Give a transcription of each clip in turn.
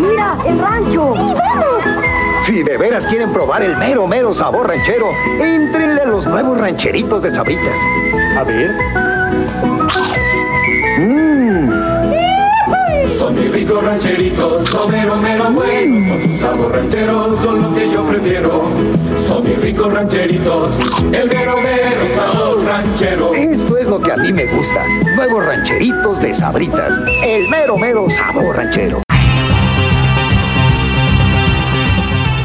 ¡Mira, el rancho! Si de veras quieren probar el mero, mero sabor ranchero, entrenle a los nuevos rancheritos de Sabritas. A ver. Mmm. Son mis ricos rancheritos, lo mero, mero bueno. Con su sabor ranchero son lo que yo prefiero. Son mis ricos rancheritos, el mero, mero sabor ranchero. Esto es lo que a mí me gusta. Nuevos rancheritos de Sabritas. El mero, mero sabor ranchero.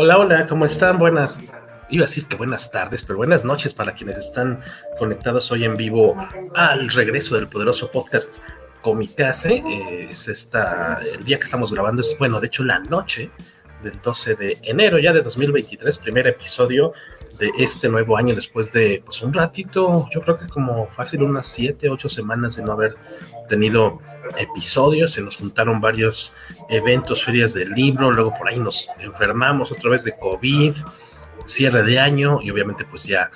Hola, hola, ¿cómo están? Buenas, iba a decir que buenas tardes, pero buenas noches para quienes están conectados hoy en vivo al regreso del poderoso podcast Comicase. Eh, es esta, el día que estamos grabando, es bueno, de hecho la noche del 12 de enero ya de 2023, primer episodio de este nuevo año después de pues un ratito, yo creo que como fácil unas 7, 8 semanas de no haber tenido episodios, se nos juntaron varios eventos, ferias del libro, luego por ahí nos enfermamos otra vez de COVID, cierre de año y obviamente pues ya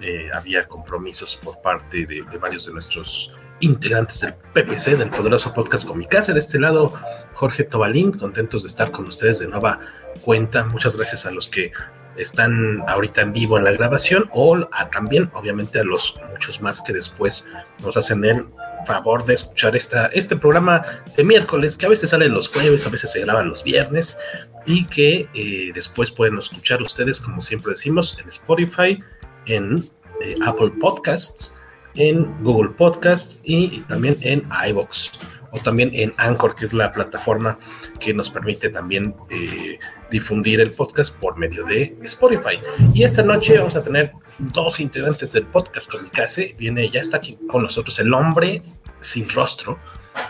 eh, había compromisos por parte de, varios de nuestros integrantes del PPC, del poderoso podcast Comicase. De este lado, Jorge Tobalín, contentos de estar con ustedes de nueva cuenta. Muchas gracias a los que están ahorita en vivo en la grabación o también obviamente a los muchos más que después nos hacen el favor de escuchar esta, este programa de miércoles, que a veces sale los jueves, a veces se graba los viernes, y que eh, después pueden escuchar ustedes, como siempre decimos, en Spotify, en eh, Apple Podcasts, en Google Podcasts y también en iVoox o también en Anchor, que es la plataforma que nos permite también eh, difundir el podcast por medio de Spotify. Y esta noche vamos a tener dos integrantes del podcast Comicase. Viene, ya está aquí con nosotros el hombre sin rostro,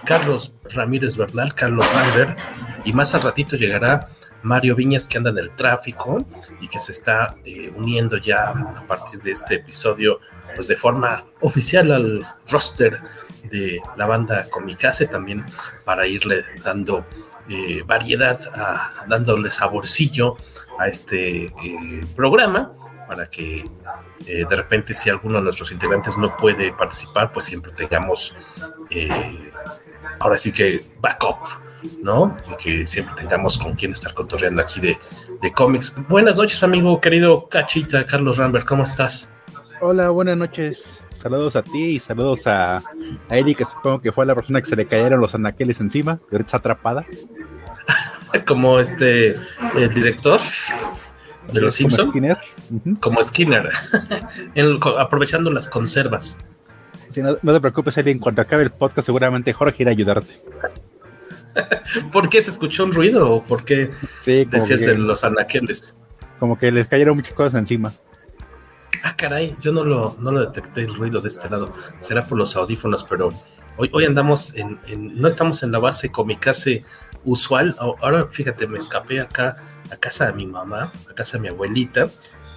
Carlos Ramírez Bernal, Carlos Rander, y más al ratito llegará Mario Viñas que anda en el tráfico y que se está eh, uniendo ya a partir de este episodio, pues de forma oficial al roster de la banda Comicase también para irle dando eh, variedad, a, dándole saborcillo a este eh, programa para que eh, de repente si alguno de nuestros integrantes no puede participar, pues siempre tengamos ahora sí que backup, ¿no? Y que siempre tengamos con quien estar contorreando aquí de, de cómics. Buenas noches, amigo querido Cachita, Carlos Rambert, ¿cómo estás? Hola, buenas noches. Saludos a ti y saludos a, a Eri, que supongo que fue la persona que se le cayeron los anaqueles encima, y ahorita está atrapada. Como este el director de los Sí, como Simpsons, Skinner. como Skinner, En- aprovechando las conservas. Sí, no, no te preocupes, Eri, en cuanto acabe el podcast, seguramente Jorge irá a ayudarte. ¿Por qué se escuchó un ruido o por qué Sí, decías que, de los anaqueles? como que les cayeron muchas cosas encima. Ah, caray, yo no lo, no lo detecté el ruido de este lado. Será por los audífonos, pero hoy, hoy andamos en, en- no estamos en la base comicase usual. Ahora, fíjate, me escapé acá a casa de mi mamá, a casa de mi abuelita,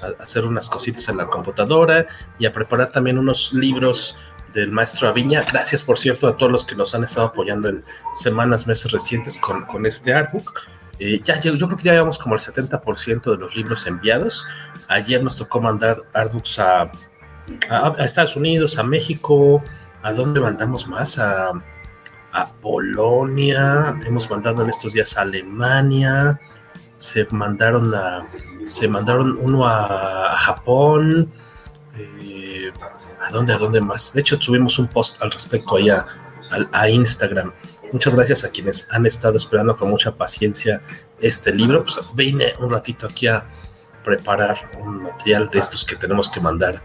a, a hacer unas cositas en la computadora y a preparar también unos libros del maestro Aviña. Gracias, por cierto, a todos los que nos han estado apoyando en semanas, meses recientes con, con este artbook. Eh, ya, yo, yo creo que ya llevamos como el 70% de los libros enviados. Ayer nos tocó mandar artbooks a, a, a Estados Unidos, a México. ¿A dónde mandamos más? A, a Polonia. Hemos mandado en estos días a Alemania. Se mandaron a, se mandaron uno a, a Japón. Eh, dónde, a dónde más? De hecho, subimos un post al respecto allá a, Instagram. Muchas gracias a quienes han estado esperando con mucha paciencia este libro. Pues vine un ratito aquí a preparar un material de estos que tenemos que mandar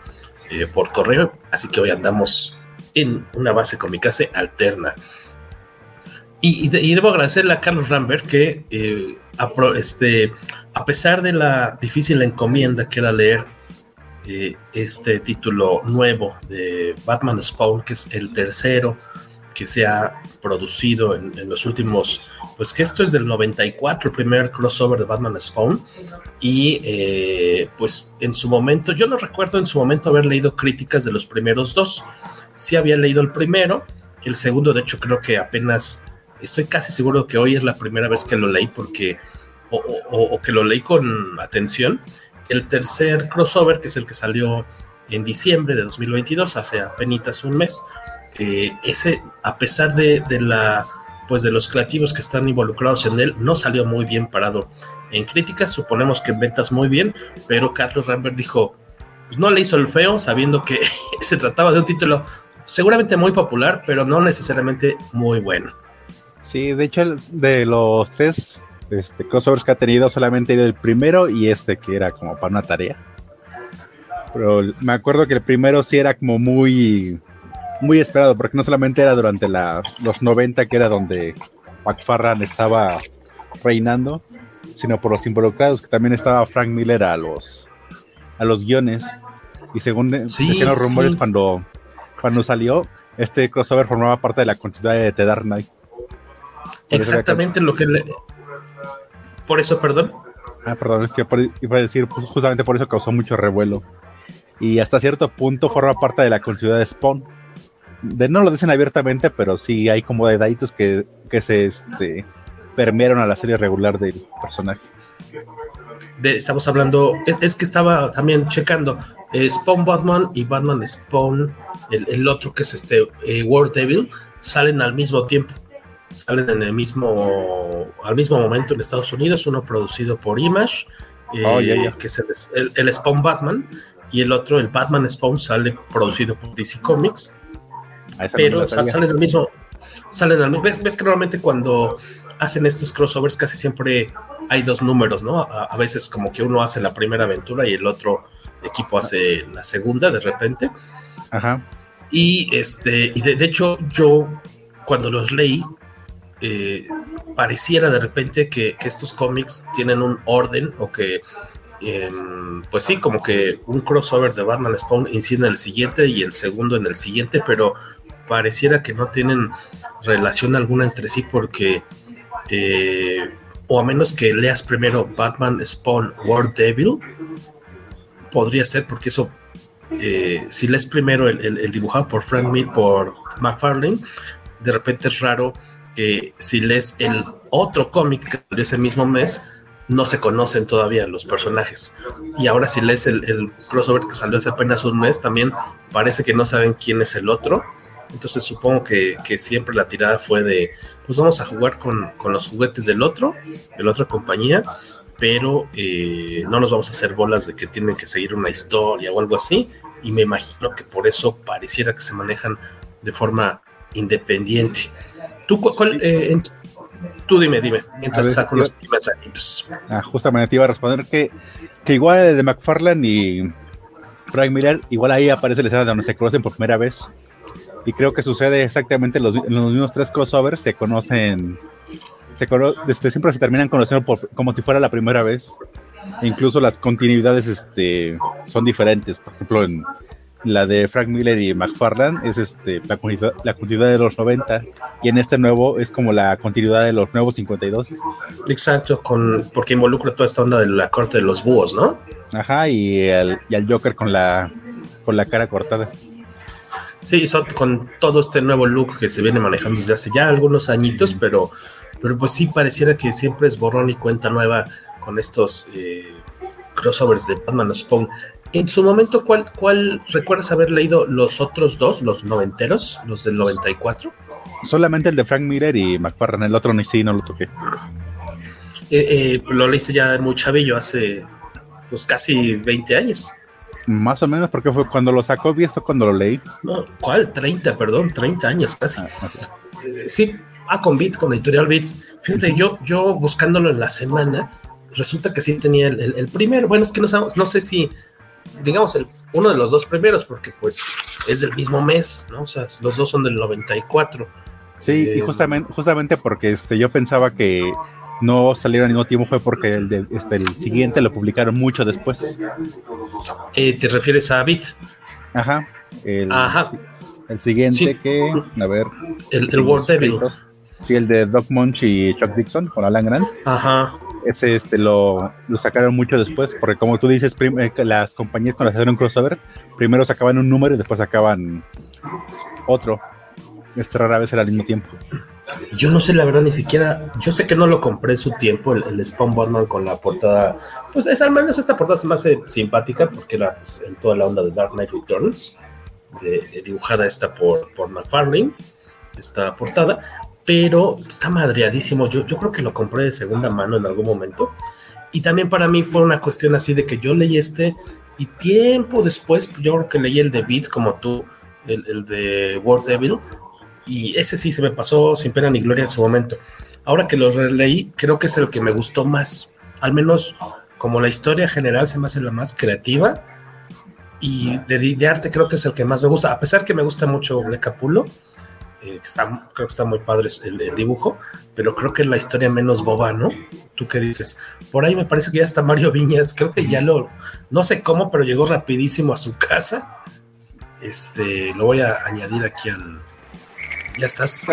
eh, por correo. Así que hoy andamos en una base comicase alterna. Y, debo agradecerle a Carlos Rambert que eh, a, este, a pesar de la difícil encomienda que era leer eh, este título nuevo de Batman Spawn, que es el tercero que se ha producido en, los últimos, pues que esto es del 94, el primer crossover de Batman Spawn, y eh, pues en su momento, yo no recuerdo en su momento haber leído críticas de los primeros dos, sí había leído el primero, el segundo de hecho creo que apenas, estoy casi seguro que hoy es la primera vez que lo leí porque, o, que lo leí con atención, el tercer crossover, que es el que salió en diciembre de 2022, hace apenas un mes, ese, a pesar de, la pues de los creativos que están involucrados en él, no salió muy bien parado. En críticas suponemos que en ventas muy bien, pero Carlos Rambert dijo, pues no le hizo el feo, sabiendo que se trataba de un título seguramente muy popular, pero no necesariamente muy bueno. Sí, de hecho, de los tres este, crossovers que ha tenido, solamente el primero y este que era como para una tarea. Pero me acuerdo que el primero sí era como muy muy esperado, porque no solamente era durante la, los 90, que era donde McFarran estaba reinando, sino por los involucrados, que también estaba Frank Miller a los, a los guiones. Y según decían los rumores cuando, cuando salió, este crossover formaba parte de la continuidad de The Dark Knight. Exactamente lo que le... Por eso, perdón. Ah, perdón, iba a decir, pues, justamente por eso causó mucho revuelo. Y hasta cierto punto forma parte de la continuidad de Spawn de, no lo dicen abiertamente, pero sí hay como detallitos que, que se este, permearon a la serie regular del personaje. estamos hablando, es, que estaba también checando eh, Spawn Batman y Batman Spawn, el, otro que es este eh, War Devil, salen al mismo tiempo, salen en el mismo, al mismo momento en Estados Unidos, uno producido por Image, eh, oh, que es el, el, Spawn Batman, y el otro, el Batman Spawn, sale producido por DC Comics pero salen al mismo. Salen al mismo. ¿Ves, que normalmente cuando hacen estos crossovers casi siempre hay dos números, ¿no? A, veces como que uno hace la primera aventura y el otro equipo hace la segunda de repente. Ajá. Y este, y de, hecho, yo cuando los leí, eh, pareciera de repente que, estos cómics tienen un orden o que em, pues sí, como que un crossover de Batman Spawn incide en el siguiente y el segundo en el siguiente, pero pareciera que no tienen relación alguna entre sí porque, eh, o a menos que leas primero Batman Spawn War Devil, podría ser porque eso, eh, si lees primero el, dibujado por Frank Miller, por McFarlane, de repente es raro que si lees el otro cómic que salió ese mismo mes, no se conocen todavía los personajes. Y ahora si lees el, el, crossover que salió hace apenas un mes, también parece que no saben quién es el otro. Entonces supongo que, siempre la tirada fue de, pues vamos a jugar con, los juguetes del otro, de la otra compañía, pero eh, no nos vamos a hacer bolas de que tienen que seguir una historia o algo así. Y me imagino que por eso pareciera que se manejan de forma independiente. ¿Tú, cuál, eh, tú dime, dime, mientras saco los mensajitos. Ah, justamente te iba a responder que, que igual de McFarlane y Frank Miller, igual ahí aparece la escena donde se conocen por primera vez y creo que sucede exactamente en los, mismos tres crossovers, se conocen, se este, siempre se terminan conociendo como si fuera la primera vez. E incluso las continuidades este, son diferentes. Por ejemplo, en la de Frank Miller y McFarlane es este, la, continuidad, la continuidad de los 90 y en este nuevo es como la continuidad de los nuevos 52. Exacto, con, porque involucra toda esta onda de la corte de los búhos, ¿no? Ajá, y, el, y al Joker con la, con la cara cortada. Sí, con todo este nuevo look que se viene manejando desde hace ya algunos añitos, pero, pero pues sí pareciera que siempre es borrón y cuenta nueva con estos eh, crossovers de Batman Spawn. En su momento, ¿cuál, ¿cuál recuerdas haber leído los otros dos, los noventeros, los del 94? Solamente el de Frank Miller y McFarlane, el otro ni sí, no lo toqué. Eh, eh, lo leíste ya muy chavillo, hace pues casi 20 años. Más o menos, porque fue cuando lo sacó Beat, fue cuando lo leí. No, ¿cuál? 30, perdón, 30 años casi. Ah, eh, sí, ah, con Beat, con editorial Beat. Fíjate, yo, yo buscándolo en la semana, resulta que sí tenía el, primero. Bueno, es que no, no sé si, digamos, el, uno de los dos primeros, porque pues es del mismo mes, ¿no? O sea, los dos son del 94. Sí, y eh, justamente, justamente porque este, yo pensaba que no salieron al mismo tiempo fue porque el, de, este, el siguiente lo publicaron mucho después. Eh, ¿Te refieres a Bit? Ajá. El, Ajá. El siguiente que, a ver. El, el World Devil. Sí, el de Doc Munch y Chuck Dixon con Alan Grant. Ajá. Ese este, lo, lo sacaron mucho después, porque como tú dices, eh, las compañías cuando hacían un crossover, primero sacaban un número y después sacaban otro. Este rara vez era al mismo tiempo. Yo no sé, la verdad, ni siquiera. Yo sé que no lo compré en su tiempo, el, el Spawn Batman con la portada. Pues es al menos esta portada se me hace simpática porque era pues, en toda la onda de Dark Knight Returns, de, dibujada esta por, por McFarlane, esta portada, pero está madreadísimo. Yo, yo creo que lo compré de segunda mano en algún momento. Y también para mí fue una cuestión así de que yo leí este y tiempo después, yo creo que leí el de Beat como tú, el, el de World Devil y ese sí se me pasó sin pena ni gloria en su momento. Ahora que lo releí, creo que es el que me gustó más. Al menos como la historia general se me hace la más creativa. Y de, arte creo que es el que más me gusta. A pesar que me gusta mucho de Capulo, eh, que está, creo que está muy padre el, dibujo, pero creo que es la historia menos boba, ¿no? ¿Tú qué dices? Por ahí me parece que ya está Mario Viñas, creo que ya lo, no sé cómo, pero llegó rapidísimo a su casa. Este, lo voy a añadir aquí al, ya estás.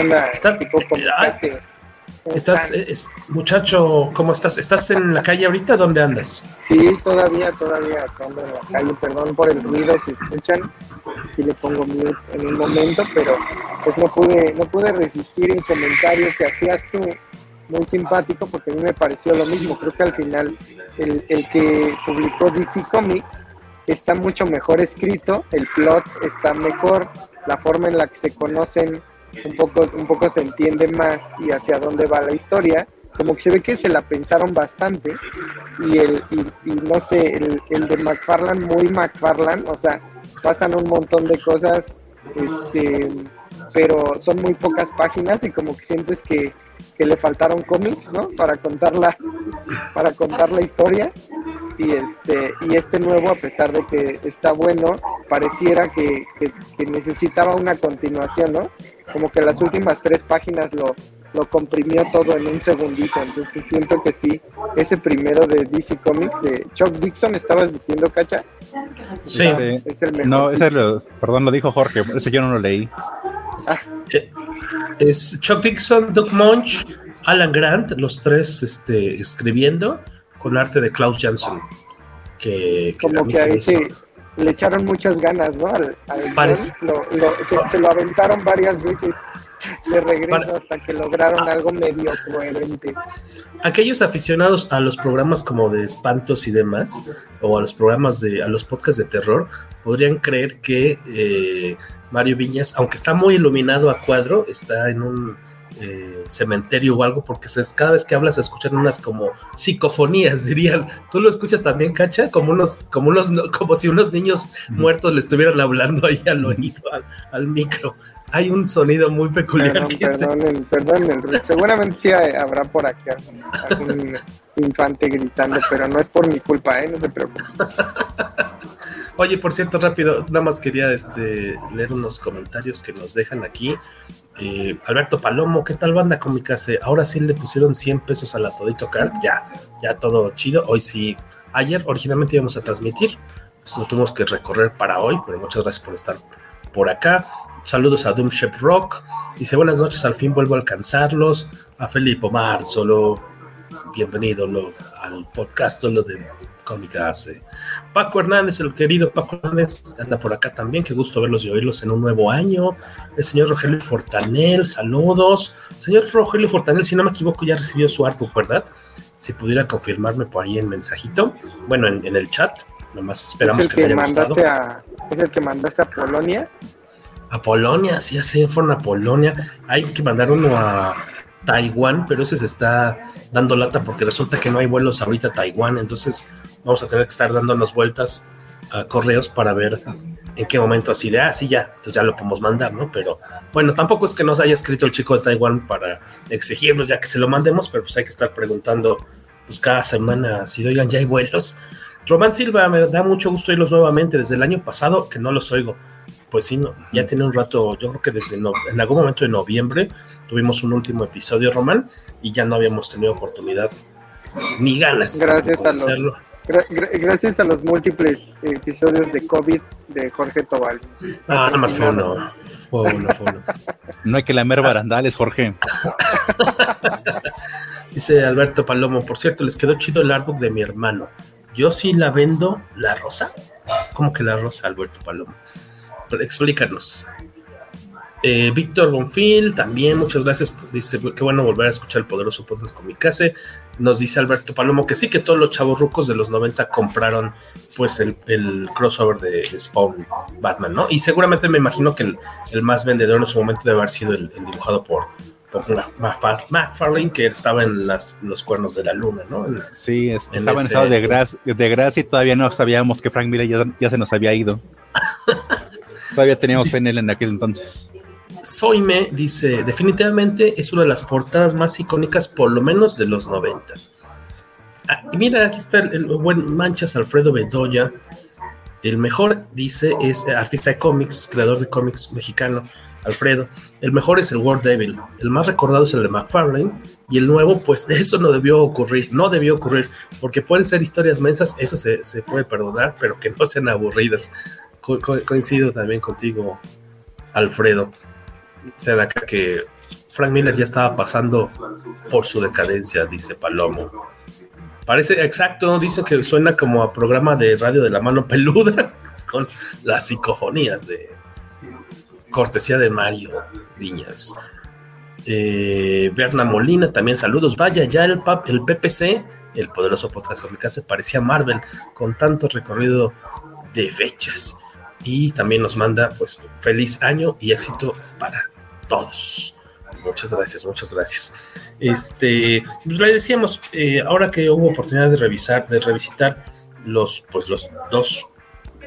estás, es, muchacho, ¿cómo estás? ¿Estás en la calle ahorita? ¿Dónde andas? Sí, todavía, todavía ando en la calle. Perdón por el ruido si escuchan. Aquí le pongo mute en un momento, pero pues no pude, no pude resistir el comentario que hacías tú muy simpático porque a mí me pareció lo mismo. Creo que al final el, el que publicó DC Comics está mucho mejor escrito, el plot está mejor, la forma en la que se conocen un poco, un poco se entiende más y hacia dónde va la historia. Como que se ve que se la pensaron bastante y el y, no sé, el, el, de McFarland, muy McFarland, o sea, pasan un montón de cosas, este, pero son muy pocas páginas y como que sientes que, que le faltaron cómics, ¿no? Para contar la, para contar la historia y este y este nuevo a pesar de que está bueno pareciera que, que, necesitaba una continuación no como que las últimas tres páginas lo, lo comprimió todo en un segundito entonces siento que sí ese primero de DC Comics de Chuck Dixon estabas diciendo cacha sí es el mejor no ese lo, perdón lo dijo Jorge ese yo no lo leí ah. es Chuck Dixon Doug Munch Alan Grant los tres este, escribiendo con arte de Klaus Jansson. Que, Como que ahí sí, le echaron muchas ganas, ¿no? Al, se, lo aventaron varias veces de regreso hasta que lograron algo medio coherente. Aquellos aficionados a los programas como de espantos y demás, o a los programas de, a los podcasts de terror, podrían creer que eh, Mario Viñas, aunque está muy iluminado a cuadro, está en un eh, cementerio o algo, porque cada vez que hablas se escuchan unas como psicofonías, dirían. ¿Tú lo escuchas también, Cacha? Como unos, como unos, como si unos niños muertos le estuvieran hablando ahí al oído, al, micro. Hay un sonido muy peculiar. Perdón, seguramente sí habrá por aquí algún infante gritando, pero no es por mi culpa, ¿eh? No se preocupe. Oye, por cierto, rápido, nada más quería este, leer unos comentarios que nos dejan aquí. Eh, Alberto Palomo, ¿qué tal banda Comicase? Ahora sí le pusieron 100 pesos a la Todito Card, ya, ya todo chido. Hoy sí, ayer originalmente íbamos a transmitir, eso lo tuvimos que recorrer para hoy, pero muchas gracias por estar por acá. Saludos a Doom Shep Rock. Dice buenas noches, al fin vuelvo a alcanzarlos. A Felipe Omar, solo bienvenido al podcast, solo de cómica hace. Paco Hernández, el querido Paco Hernández, anda por acá también. Qué gusto verlos y oírlos en un nuevo año. El señor Rogelio Fortanel, saludos. Señor Rogelio Fortanel, si no me equivoco, ya recibió su artbook, ¿verdad? Si pudiera confirmarme por ahí en mensajito. Bueno, en, el chat. Nomás esperamos que, que mandaste a, ¿Es el que mandaste a Polonia? A Polonia, sí, ya fueron a Polonia. Hay que mandar uno a Taiwán, pero ese se está dando lata porque resulta que no hay vuelos ahorita a Taiwán, entonces vamos a tener que estar dándonos vueltas a correos para ver en qué momento así de, ah, sí, ya, entonces ya lo podemos mandar, ¿no? Pero bueno, tampoco es que nos haya escrito el chico de Taiwán para exigirnos ya que se lo mandemos, pero pues hay que estar preguntando pues cada semana si oigan, ya hay vuelos. Román Silva, me da mucho gusto oírlos nuevamente desde el año pasado que no los oigo. Pues sí, no, ya tiene un rato, yo creo que desde en algún momento de noviembre tuvimos un último episodio, Román, y ya no habíamos tenido oportunidad ni ganas. Gracias a los, gracias a los múltiples episodios de COVID de Jorge Tobal. Ah, nada más fue uno. No hay que lamer barandales, Jorge. Dice Alberto Palomo, por cierto, les quedó chido el artbook de mi hermano. Yo sí la vendo la rosa. ¿Cómo que la rosa, Alberto Palomo? Pero explícanos. Eh, Víctor Bonfil, también muchas gracias. Dice, qué bueno volver a escuchar el poderoso podcast con mi casa. Nos dice Alberto Palomo que sí, que todos los chavos rucos de los 90 compraron pues el, crossover de Spawn Batman, ¿no? Y seguramente me imagino que el, más vendedor en su momento debe haber sido el, dibujado por, por McFarlane, que estaba en las, los cuernos de la luna, ¿no? sí, estaba en estado de, gracia, de gracia y todavía no sabíamos que Frank Miller ya, ya se nos había ido. todavía teníamos fe en él en aquel entonces. Soime dice, definitivamente es una de las portadas más icónicas, por lo menos de los 90. Ah, y mira, aquí está el, buen Manchas Alfredo Bedoya. El mejor, dice, es artista de cómics, creador de cómics mexicano, Alfredo. El mejor es el World Devil. El más recordado es el de McFarlane. Y el nuevo, pues eso no debió ocurrir. No debió ocurrir. Porque pueden ser historias mensas, eso se, puede perdonar, pero que no sean aburridas. coincido también contigo, Alfredo sea acá que Frank Miller ya estaba pasando por su decadencia, dice Palomo. Parece exacto, dice que suena como a programa de radio de la mano peluda con las psicofonías de cortesía de Mario Viñas. Eh, Berna Molina, también saludos. Vaya, ya el, el PPC, el poderoso podcast se parecía Marvel con tanto recorrido de fechas. Y también nos manda, pues, feliz año y éxito para todos. Muchas gracias, muchas gracias. Este, pues le decíamos, eh, ahora que hubo oportunidad de revisar, de revisitar los, pues los dos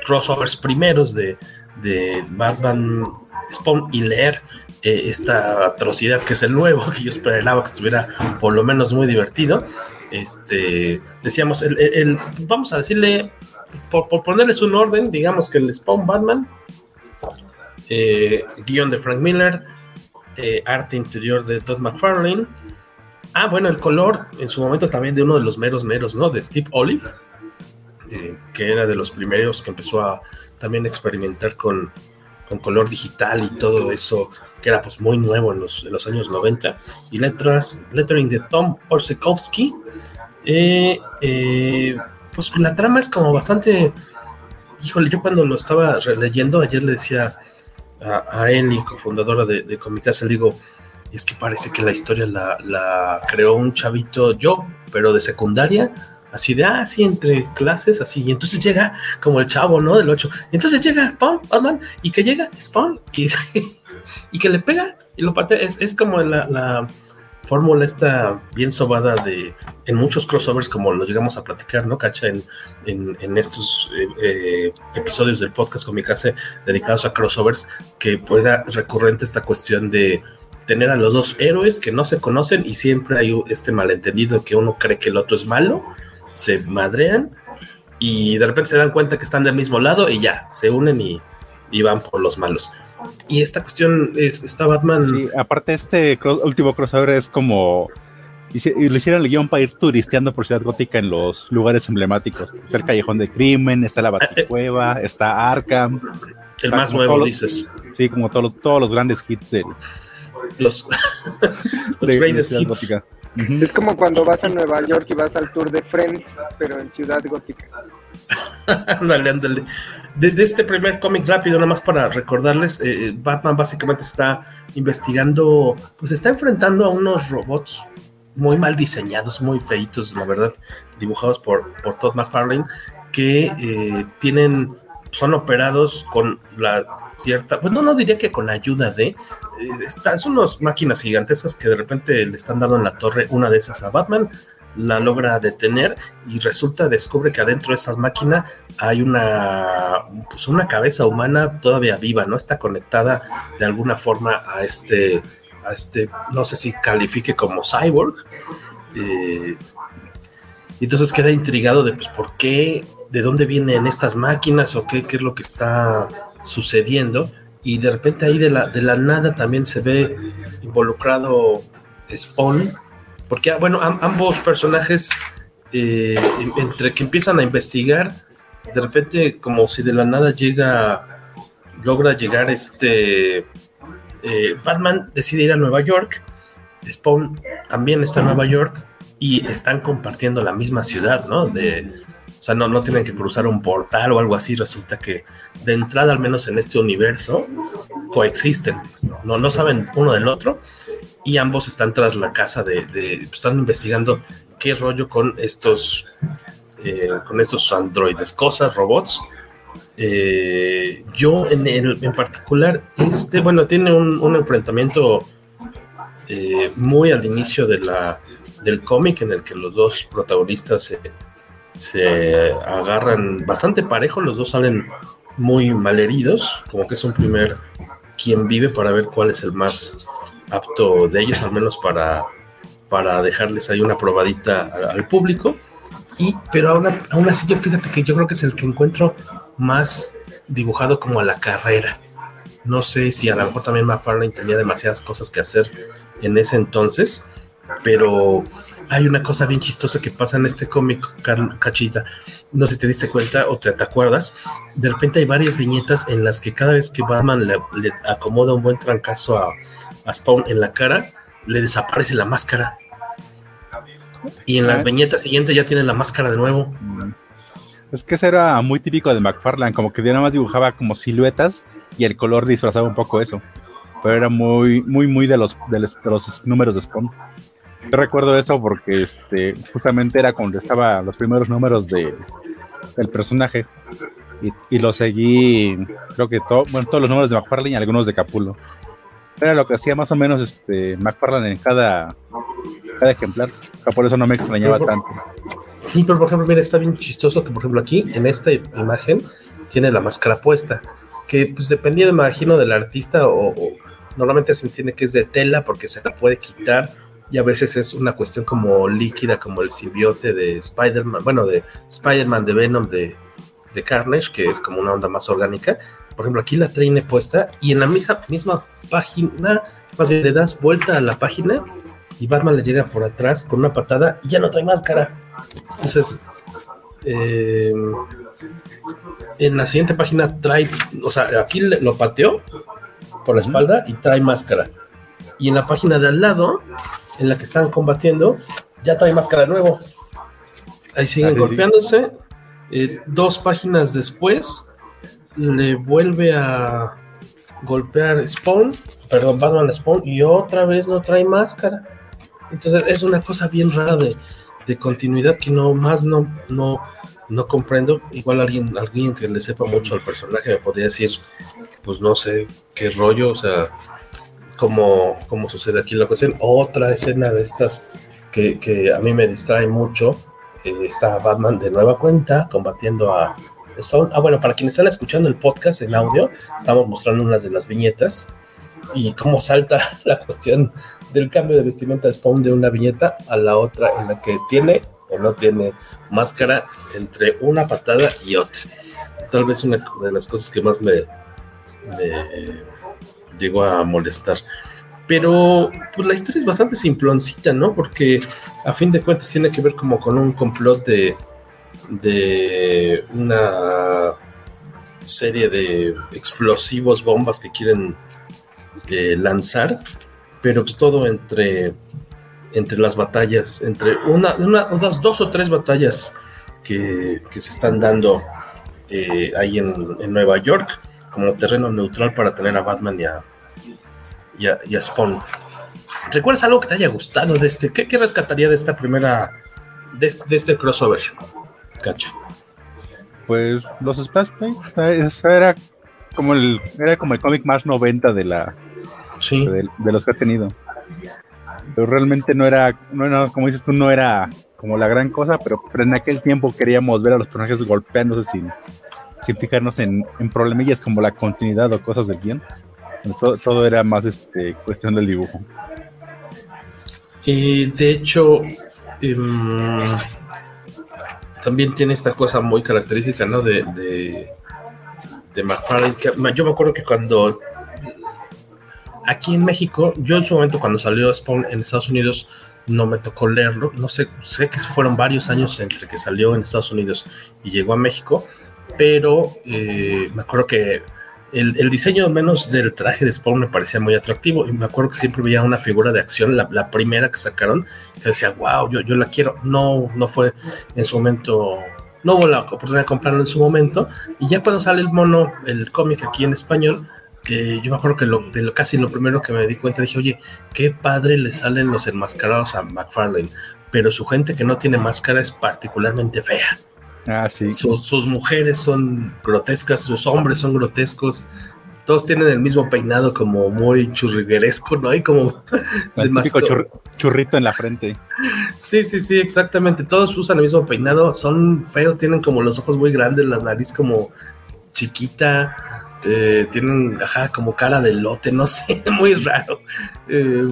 crossovers primeros de, de Batman Spawn y leer eh, esta atrocidad que es el nuevo, que yo esperaba que estuviera por lo menos muy divertido. Este, decíamos, el, vamos a decirle, por, por, ponerles un orden, digamos que el Spawn Batman, eh, guion de Frank Miller, eh, arte interior de Todd McFarlane. Ah, bueno, el color en su momento también de uno de los meros meros, ¿no? De Steve Olive, eh, que era de los primeros que empezó a también experimentar con, con color digital y todo eso, que era pues muy nuevo en los, en los años 90. Y letras, lettering de Tom Orsekowski. Eh, pues la trama es como bastante... Híjole, yo cuando lo estaba leyendo ayer le decía a, Eli, cofundadora de, de Comicasa, le digo, es que parece que la historia la, creó un chavito yo, pero de secundaria, así de, ah, entre clases, así, y entonces llega como el chavo, ¿no? Del 8, entonces llega Spawn, Batman, y que llega Spawn, y, y que le pega, y lo parte, es, es como la fórmula está bien sobada de en muchos crossovers como lo llegamos a platicar, ¿no? Cacha, en, en, estos eh, eh, episodios del podcast Comicase dedicados a crossovers, que fuera recurrente esta cuestión de tener a los dos héroes que no se conocen y siempre hay este malentendido que uno cree que el otro es malo, se madrean y de repente se dan cuenta que están del mismo lado y ya, se unen y, y van por los malos. Y esta cuestión es, está Batman. Sí, aparte, este último crossover es como. Y lo hicieron el guion para ir turisteando por Ciudad Gótica en los lugares emblemáticos. Está el Callejón del Crimen, está la Baticueva, está Arkham. El más nuevo, dices. Sí, como todos todos los grandes hits de. Los, los grandes hits. Es como cuando vas a Nueva York y vas al tour de Friends, pero en Ciudad Gótica. ándale, ándale. Desde este primer cómic rápido, nada más para recordarles, eh, Batman básicamente está investigando, pues está enfrentando a unos robots muy mal diseñados, muy feitos, la verdad, dibujados por, por Todd McFarlane, que eh, tienen, son operados con la cierta, pues no, no diría que con la ayuda de, eh, son unas máquinas gigantescas que de repente le están dando en la torre una de esas a Batman, la logra detener y resulta, descubre que adentro de esa máquina hay una, pues una cabeza humana todavía viva, ¿no? Está conectada de alguna forma a este, a este, no sé si califique como cyborg. Eh, entonces queda intrigado de, pues, ¿por qué? ¿De dónde vienen estas máquinas? ¿O qué, qué es lo que está sucediendo? Y de repente ahí de la, de la nada también se ve involucrado Spawn, porque, ah, bueno, ambos personajes, eh, entre que empiezan a investigar, de repente, como si de la nada llega, logra llegar este. Eh, Batman decide ir a Nueva York, Spawn también está en Nueva York y están compartiendo la misma ciudad, ¿no? O sea, no, no tienen que cruzar un portal o algo así. Resulta que de entrada, al menos en este universo, coexisten. No, no saben uno del otro y ambos están tras la casa de, están investigando qué rollo con estos eh, con estos androides, cosas, robots. Eh, yo en, en, particular, este, bueno, tiene un, enfrentamiento eh, muy al inicio de la, del cómic en el que los dos protagonistas se, se agarran bastante parejo, los dos salen muy malheridos, como que es un primer quien vive para ver cuál es el más apto de ellos, al menos para, para dejarles ahí una probadita al, público. Y, pero aún, aún así, yo fíjate que yo creo que es el que encuentro más dibujado como a la carrera. No sé si a lo mejor también McFarlane tenía demasiadas cosas que hacer en ese entonces, pero hay una cosa bien chistosa que pasa en este cómic, Cachita. No sé si te diste cuenta o te, te, acuerdas. De repente hay varias viñetas en las que cada vez que Batman le acomoda un buen trancazo a, a Spawn en la cara, le desaparece la máscara. Y en la viñeta siguiente ya tiene la máscara de nuevo. Es que eso era muy típico de McFarlane, como que nada más dibujaba como siluetas y el color disfrazaba un poco eso. Pero era muy, muy, muy de los, de los, números de Spawn. Yo recuerdo eso porque este, justamente era cuando estaba los primeros números de, del personaje. Y, lo seguí, creo que todos los números de McFarlane y algunos de Capulo era lo que hacía más o menos este McFarlane en cada, cada ejemplar. por eso no me extrañaba tanto. Sí, pero por ejemplo, mira, está bien chistoso que, por ejemplo, aquí en esta imagen tiene la máscara puesta, que pues dependía, me imagino, del artista o, normalmente se entiende que es de tela porque se la puede quitar y a veces es una cuestión como líquida, como el simbiote de Spider-Man, bueno, de Spider-Man, de Venom, de, de Carnage, que es como una onda más orgánica, por ejemplo, aquí la traine puesta y en la misma, misma página, más bien le das vuelta a la página y Batman le llega por atrás con una patada y ya no trae máscara. Entonces, em, en la siguiente página trae, o sea, aquí lo pateó por la espalda y trae máscara. Y en la página de al lado, en la que están combatiendo, ya trae máscara de nuevo. Ahí siguen golpeándose. Eh, dos páginas después, le vuelve a golpear Spawn, perdón, Batman Spawn, y otra vez no trae máscara. Entonces es una cosa bien rara de, continuidad que no más no, no, no comprendo. Igual alguien, alguien que le sepa mucho al personaje me podría decir, pues no sé qué rollo, o sea, cómo, cómo sucede aquí la cuestión. Otra escena de estas que, a mí me distrae mucho. Eh, está Batman de nueva cuenta combatiendo a, Ah, bueno, para quienes están escuchando el podcast en audio, estamos mostrando unas de las viñetas y cómo salta la cuestión del cambio de vestimenta de Spawn de una viñeta a la otra en la que tiene o no tiene máscara entre una patada y otra. Tal vez una de las cosas que más me, me llegó a molestar. Pero pues la historia es bastante simploncita, ¿no? Porque a fin de cuentas tiene que ver como con un complot de de una serie de explosivos, bombas que quieren eh, lanzar, pero pues todo entre, entre las batallas, entre una, unas dos o tres batallas que, se están dando eh, ahí en, Nueva York como terreno neutral para tener a Batman y a, y a, Spawn. ¿Recuerdas algo que te haya gustado de este? ¿Qué, rescataría de esta primera, de, de este crossover? Pues los Splash era como el era como el cómic más 90 de la de, los que ha tenido. Pero realmente no era, no, como dices tú, no era como la gran cosa, pero, pero en aquel tiempo queríamos ver a los personajes golpeándose sin, sin fijarnos en, en problemillas como la continuidad o cosas del guion. Todo, todo era más este, cuestión del dibujo. Y de hecho, eh, también tiene esta cosa muy característica, ¿no? De, de, de yo me acuerdo que cuando aquí en México, yo en su momento cuando salió Spawn en Estados Unidos, no me tocó leerlo. No sé, sé que fueron varios años entre que salió en Estados Unidos y llegó a México, pero eh, me acuerdo que el, el, diseño menos del traje de Spawn me parecía muy atractivo y me acuerdo que siempre veía una figura de acción, la, primera que sacaron, que decía, wow, yo, yo la quiero. No, no fue en su momento, no hubo la oportunidad de comprarlo en su momento y ya cuando sale el mono, el cómic aquí en español, eh, yo me acuerdo que lo, de lo, casi lo primero que me di cuenta dije, oye, qué padre le salen los enmascarados a McFarlane, pero su gente que no tiene máscara es particularmente fea. Ah, sí. Sus, sus mujeres son grotescas, sus hombres son grotescos, todos tienen el mismo peinado como muy churrigueresco, ¿no? Hay como... El típico chur, churrito en la frente. Sí, sí, sí, exactamente. Todos usan el mismo peinado, son feos, tienen como los ojos muy grandes, la nariz como chiquita, eh, tienen, ajá, como cara de lote, no sé, muy raro. Eh,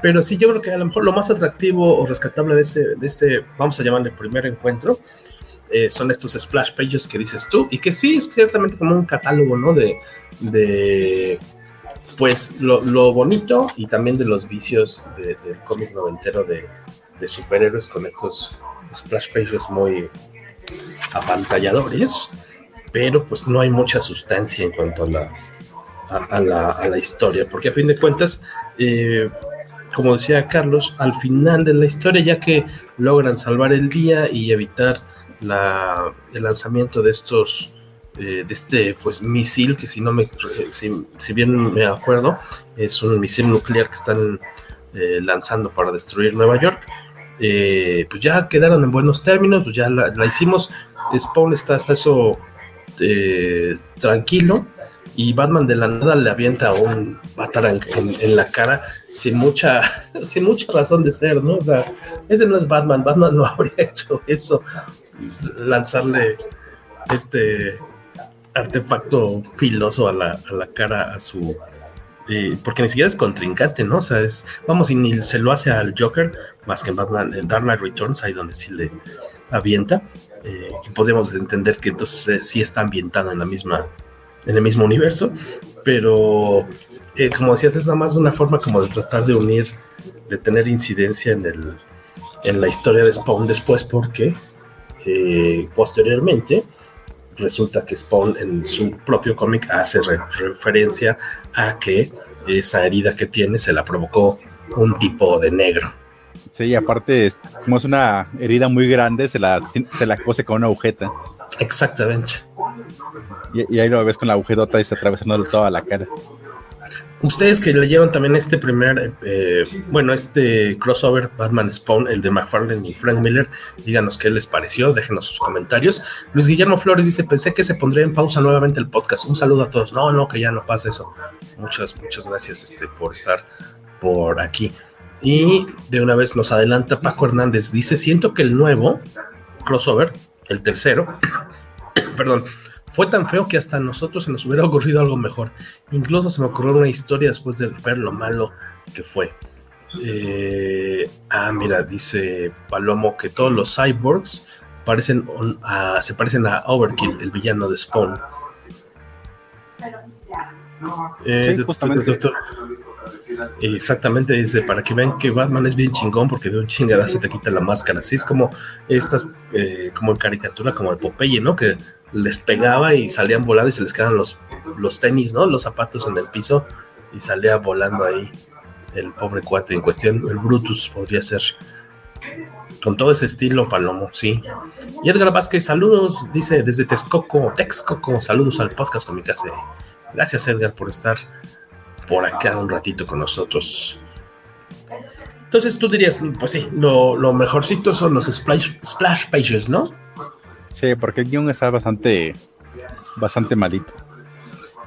pero sí, yo creo que a lo mejor lo más atractivo o rescatable de este, de este vamos a llamarle primer encuentro, eh, son estos splash pages que dices tú, y que sí es ciertamente como un catálogo, ¿no? De, de pues lo, lo, bonito y también de los vicios de, del cómic noventero de, de, superhéroes con estos splash pages muy apantalladores, pero pues no hay mucha sustancia en cuanto a la, a, a la, a la historia, porque a fin de cuentas, eh, como decía Carlos, al final de la historia, ya que logran salvar el día y evitar el lanzamiento de estos eh, de este pues misil que si no me si, bien me acuerdo es un misil nuclear que están eh, lanzando para destruir Nueva York. Eh, pues ya quedaron en buenos términos pues ya la, la hicimos. Spawn está hasta eso eh, tranquilo. Y Batman de la nada le avienta un Batarang en, en, la cara sin mucha sin mucha razón de ser, ¿no? O sea, ese no es Batman, Batman no habría hecho eso, lanzarle este artefacto filoso a la, a la cara a su eh, porque ni siquiera es contrincante, ¿no? O sea, es, vamos, y ni se lo hace al Joker, más que en Batman, en Dark Knight Returns, ahí donde sí le avienta, eh, y podemos entender que entonces eh, sí está ambientado en la misma en el mismo universo, pero eh, como decías, es nada más una forma como de tratar de unir, de tener incidencia en, el, en la historia de Spawn después, porque eh, posteriormente resulta que Spawn en su propio cómic hace re referencia a que esa herida que tiene se la provocó un tipo de negro. Sí, aparte, como es una herida muy grande, se la, se la cose con una agujeta. Exactamente. Y, y, ahí lo ves con la agujetota y está atravesando toda la cara. Ustedes que leyeron también este primer, eh, bueno, este crossover Batman Spawn, el de McFarlane y Frank Miller, díganos qué les pareció, déjenos sus comentarios. Luis Guillermo Flores dice, pensé que se pondría en pausa nuevamente el podcast. Un saludo a todos. No, no, que ya no pasa eso. Muchas, muchas gracias este, por estar por aquí. Y de una vez nos adelanta Paco Hernández, dice, siento que el nuevo crossover, el tercero, perdón, fue tan feo que hasta a nosotros se nos hubiera ocurrido algo mejor. Incluso se me ocurrió una historia después de ver lo malo que fue. Eh, ah, mira, dice Palomo que todos los cyborgs parecen, uh, se parecen a Overkill, el villano de Spawn. Eh, sí, doctor, doctor, Exactamente, dice, para que vean que Batman es bien chingón porque de un chingadazo te quita la máscara. Así es como estas, eh, como en caricatura, como de Popeye, ¿no? Que les pegaba y salían volando y se les quedaban los, los tenis, ¿no? Los zapatos en el piso y salía volando ahí el pobre cuate en cuestión. El Brutus podría ser. Con todo ese estilo, Palomo, sí. Y Edgar Vázquez, saludos, dice desde Texcoco, Texcoco, saludos al podcast con mi casa. Gracias, Edgar, por estar por acá un ratito con nosotros. Entonces tú dirías, pues sí, lo, lo mejorcito son los splash, splash, pages, ¿no? Sí, porque el guion está bastante, bastante malito.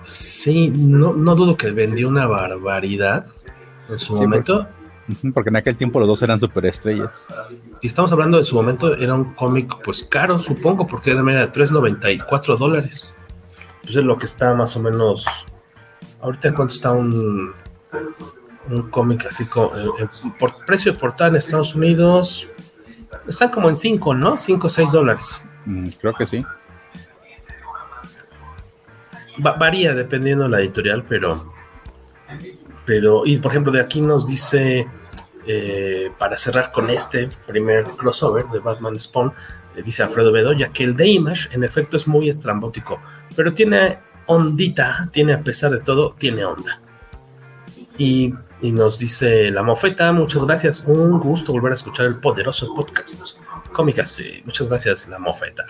Sí, no, no dudo que vendió una barbaridad en su sí, momento. Porque en aquel tiempo los dos eran superestrellas. Y estamos hablando de su momento, era un cómic pues caro, supongo, porque era de 3.94 dólares. Pues es lo que está más o menos. Ahorita cuánto está un, un cómic así con, por precio de portada en Estados Unidos. Están como en 5, ¿no? 5 o 6 dólares. Mm, creo que sí. varía dependiendo de la editorial, pero. Pero, y por ejemplo, de aquí nos dice. Eh, para cerrar con este primer crossover de Batman Spawn, eh, dice Alfredo Bedoya que el de Image en efecto es muy estrambótico, pero tiene ondita, tiene a pesar de todo, tiene onda. Y, y, nos dice la mofeta, muchas gracias, un gusto volver a escuchar el poderoso podcast. Cómicas, muchas gracias, la mofeta.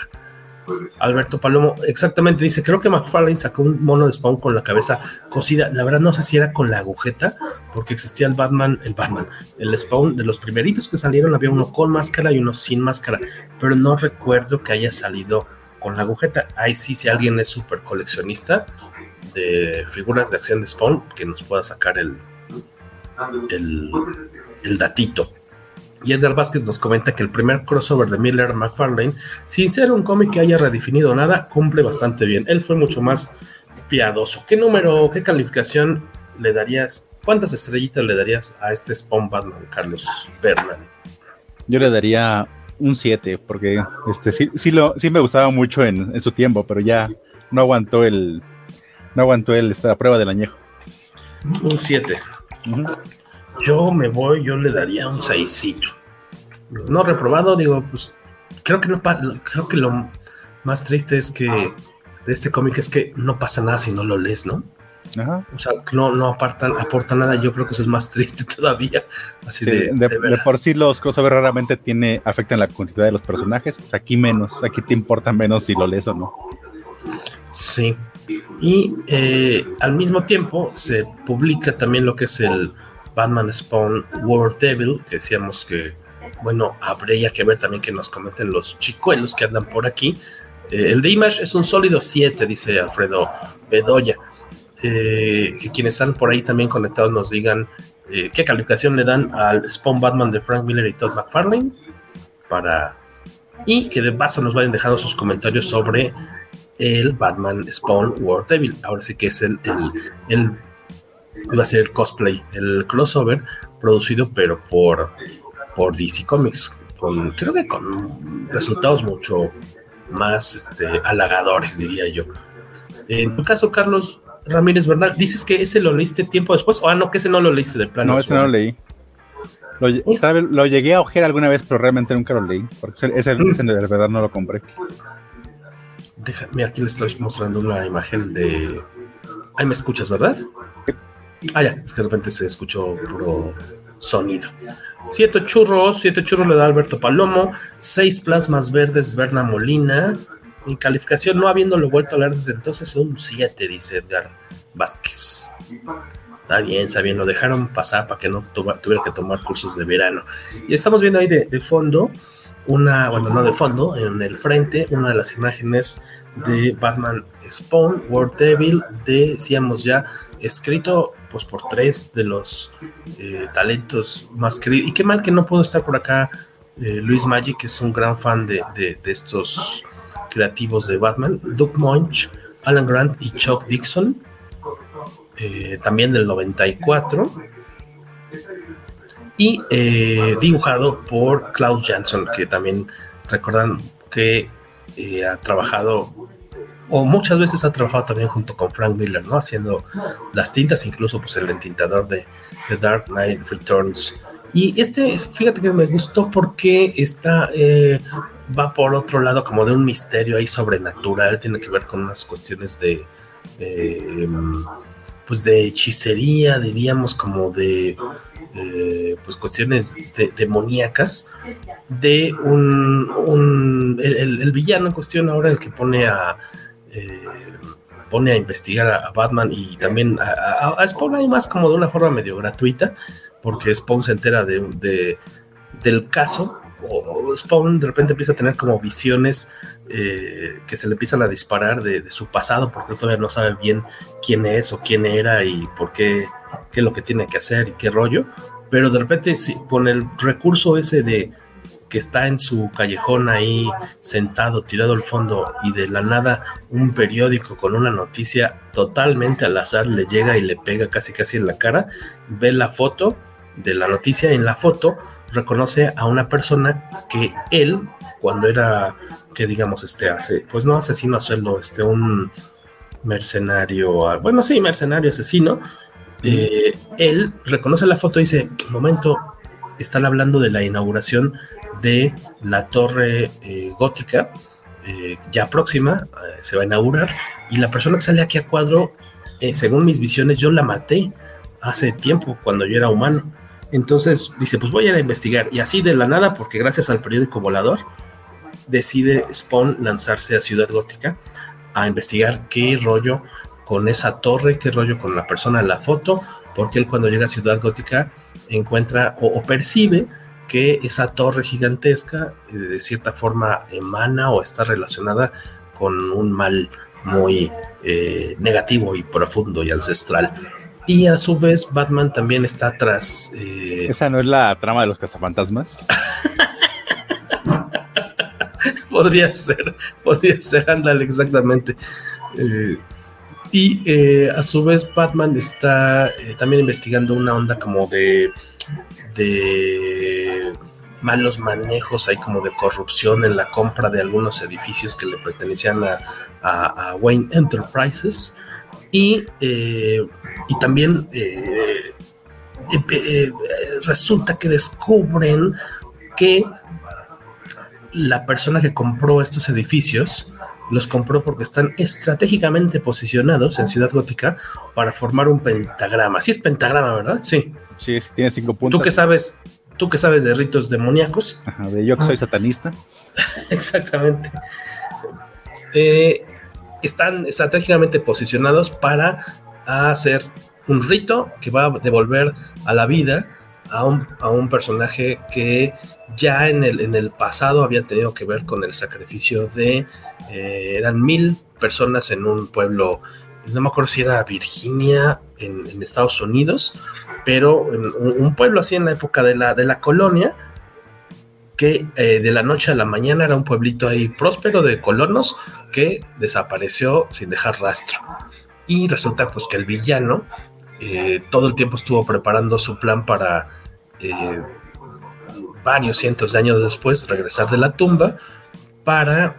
Alberto Palomo, exactamente, dice, creo que McFarlane sacó un mono de Spawn con la cabeza cosida. La verdad no sé si era con la agujeta, porque existía el Batman, el Batman, el Spawn de los primeritos que salieron, había uno con máscara y uno sin máscara, pero no recuerdo que haya salido con la agujeta. Ahí sí, si alguien es súper coleccionista de figuras de acción de Spawn, que nos pueda sacar el, el datito. Y Edgar Vázquez nos comenta que el primer crossover de Miller McFarlane, sin ser un cómic que haya redefinido nada, cumple bastante bien. Él fue mucho más piadoso. ¿Qué número, qué calificación le darías? ¿Cuántas estrellitas le darías a este Spawn Batman, Carlos Bernal? Yo le daría un 7, porque este sí, sí, lo, sí me gustaba mucho en, su tiempo, pero ya no aguantó el no aguantó el, esta prueba del añejo. Un 7. Yo me voy, yo le daría un 6. No reprobado, digo, pues creo que no creo que lo más triste es que de este cómic es que no pasa nada si no lo lees, ¿no? Ajá. O sea, no, no apartan, aporta nada, yo creo que eso es más triste todavía. Así de, de, por sí los crossover raramente tiene, afectan la cantidad de los personajes, aquí menos, aquí te importa menos si lo lees o no. Sí, y eh, al mismo tiempo se publica también lo que es el Batman Spawn World Devil, que decíamos que, bueno, habría que ver también que nos comenten los chicuelos que andan por aquí. Eh, el de Image es un sólido 7, dice Alfredo Bedoya. Eh, que quienes están por ahí también conectados nos digan eh, qué calificación le dan al Spawn Batman de Frank Miller y Todd McFarlane para y que de paso nos vayan dejando sus comentarios sobre el Batman Spawn World Devil. Ahora sí que es el iba a ser el cosplay, el crossover producido pero por, por DC Comics, con, creo que con resultados mucho más este, halagadores, diría yo. En tu caso, Carlos Ramírez Bernal, dices que ese lo leíste tiempo después, o ah, no, que ese no lo leíste de plano. No, ese no lo leí. Lo, lo, llegué a ojear alguna vez, pero realmente nunca lo leí, porque ese, ese de verdad no lo compré. Déjame, aquí le estoy mostrando una imagen de... Ahí me escuchas, ¿verdad? Ah, ya, es que de repente se escuchó puro sonido. Siete churros, siete churros le da Alberto Palomo, seis plasmas verdes Berna Molina. Mi calificación, no habiéndolo vuelto a leer desde entonces, un 7, dice Edgar Vázquez. Está bien, está bien, lo dejaron pasar para que no tuviera que tomar cursos de verano. Y estamos viendo ahí de, de fondo una, bueno, no de fondo, en el frente, una de las imágenes de Batman Spawn, World Devil, decíamos ya, escrito pues por tres de los eh, talentos más queridos. Y qué mal que no puedo estar por acá eh, Luis Magic, que es un gran fan de, estos creativos de Batman, Doug Munch, Alan Grant y Chuck Dixon, eh, también del 94, y dibujado por Klaus Jansson, que también recordan que ha trabajado o muchas veces ha trabajado también junto con Frank Miller, ¿no? Haciendo las tintas, incluso pues el entintador de The Dark Knight Returns. Y este, fíjate que me gustó porque está, eh, va por otro lado como de un misterio ahí sobrenatural, tiene que ver con unas cuestiones de, eh, pues de hechicería, diríamos como de, eh, pues cuestiones demoníacas de un, el, villano en cuestión ahora el que pone a, eh, pone a investigar a, Batman y también a, Spawn ahí más como de una forma medio gratuita, porque Spawn se entera de, del caso, o Spawn de repente empieza a tener como visiones eh, que se le empiezan a disparar de, su pasado, porque todavía no sabe bien quién es o quién era y por qué, qué es lo que tiene que hacer y qué rollo. pero de repente sí, con el recurso ese de que está en su callejón ahí sentado, tirado al fondo y de la nada un periódico con una noticia totalmente al azar le llega y le pega casi casi en la cara, ve la foto de la noticia en la foto reconoce a una persona que él cuando era que digamos este hace pues no asesino a sueldo este un mercenario bueno sí mercenario asesino eh, él reconoce la foto y dice momento están hablando de la inauguración de la torre eh, gótica, eh, ya próxima, eh, se va a inaugurar, y la persona que sale aquí a cuadro, según mis visiones, yo la maté hace tiempo, cuando yo era humano. Entonces dice, pues voy a ir a investigar, y así de la nada, porque gracias al periódico Volador, decide Spawn lanzarse a Ciudad Gótica a investigar qué rollo con esa torre, qué rollo con la persona en la foto, porque él cuando llega a Ciudad Gótica encuentra o percibe que esa torre gigantesca eh, de cierta forma emana o está relacionada con un mal muy eh, negativo y profundo y ancestral. Y a su vez Batman también está atrás. Eh, ¿Esa no es la trama de los cazafantasmas? podría ser, podría ser, ándale, exactamente. Y a su vez Batman está también investigando una onda como de malos manejos, hay como de corrupción en la compra de algunos edificios que le pertenecían a, Wayne Enterprises. Y, eh, y también eh, eh, resulta que descubren que la persona que compró estos edificios los compró porque están estratégicamente posicionados en Ciudad Gótica para formar un pentagrama. Sí es pentagrama, ¿verdad? Sí. Sí, tiene cinco puntos. ¿Tú qué sabes? ¿Tú qué sabes de ritos demoníacos? Ajá, de yo que soy satanista. Exactamente. Eh, están estratégicamente posicionados para hacer un rito que va a devolver a la vida a un, a un personaje que ya en el, en el pasado había tenido que ver con el sacrificio de, eh, eran mil personas en un pueblo, no me acuerdo si era Virginia en, Estados Unidos, pero en un pueblo así en la época de la, de la colonia, que eh, de la noche a la mañana era un pueblito ahí próspero de colonos que desapareció sin dejar rastro. Y resulta pues que el villano eh, todo el tiempo estuvo preparando su plan para eh, varios cientos de años después regresar de la tumba para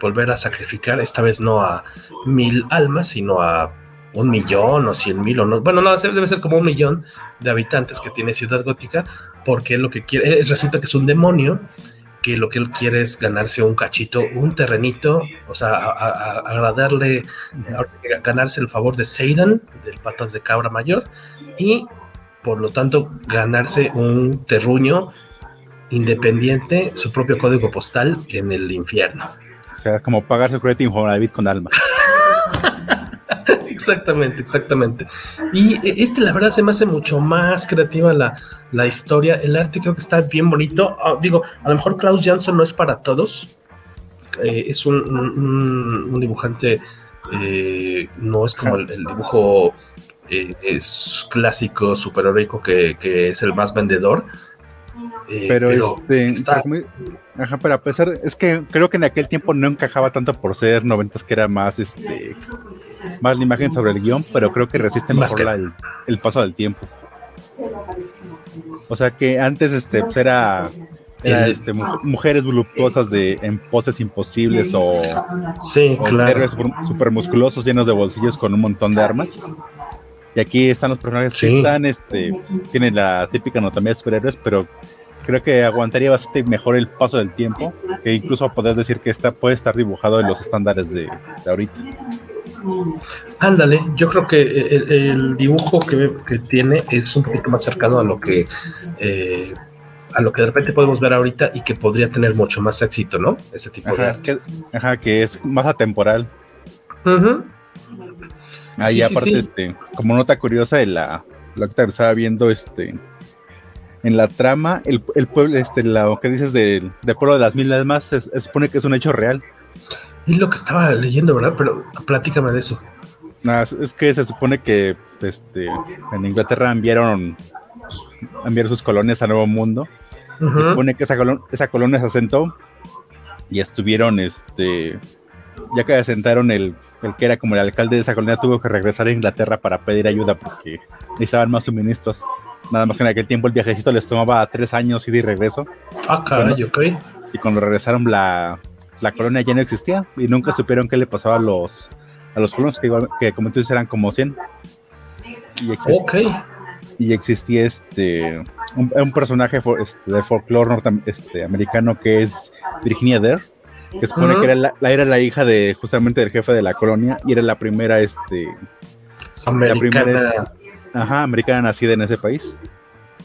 volver a sacrificar, esta vez no a mil almas, sino a un millón o cien mil o no, bueno, no, debe ser como un millón de habitantes que tiene Ciudad Gótica, porque lo que quiere, eh, resulta que es un demonio que lo que él quiere es ganarse un cachito, un terrenito, o sea, agradarle, ganarse el favor de Seidan, del patas de cabra mayor, y por lo tanto ganarse un terruño independiente, su propio código postal en el infierno. O sea, como pagar su crédito Infonavit con alma. exactamente, exactamente. Y este, la verdad, se me hace mucho más creativa la, la historia. El arte creo que está bien bonito. Ah, digo, a lo mejor Klaus Jansson no es para todos. Eh, es un, un, dibujante, eh, no es como el, dibujo eh, es clásico, superheroico que, que es el más vendedor eh, pero, este, está... ajá, pero a pesar, es que creo que en aquel tiempo no encajaba tanto por ser noventas que era más este más la imagen sobre el guion, pero creo que resiste mejor el, paso del tiempo. O sea que antes este pues era, este, mujeres voluptuosas de en poses imposibles o, sí, claro. super musculosos llenos de bolsillos con un montón de armas. Y aquí están los personajes que están, este, tienen la típica anatomía de superhéroes, pero creo que aguantaría bastante mejor el paso del tiempo, que incluso podés decir que está, puede estar dibujado en los estándares de, ahorita. Ándale, yo creo que el, dibujo que, tiene es un poquito más cercano a lo que eh, a lo que de repente podemos ver ahorita y que podría tener mucho más éxito, ¿no? Ese tipo de arte. Que, ajá, que es más atemporal. Ahí aparte, este, como nota curiosa de la, lo que estaba viendo, este, en la trama, el, pueblo, este, lo que dices del pueblo de las mil almas, se, supone que es un hecho real. Es lo que estaba leyendo, ¿verdad? Pero platícame de eso. es que se supone que este, en Inglaterra enviaron enviar sus colonias a Nuevo Mundo. Se supone que esa, esa colonia se asentó y estuvieron, este, ya que asentaron el, el que era como el alcalde de esa colonia, tuvo que regresar a Inglaterra para pedir ayuda porque necesitaban más suministros. Nada más que en aquel tiempo el viajecito les tomaba tres años ir y regreso. Ah, caray, ok. Y cuando regresaron la, la colonia ya no existía y nunca supieron qué le pasaba a los, a los colonos, que, que como tú dices eran como 100. Y existía, y existía este un, un personaje for, este, de folclore norteamericano este, americano que es Virginia Dare, que supone uh -huh. que era la, era la, hija de justamente del jefe de la colonia y era la primera este americana. la primera este, ajá, americana nacida en ese país.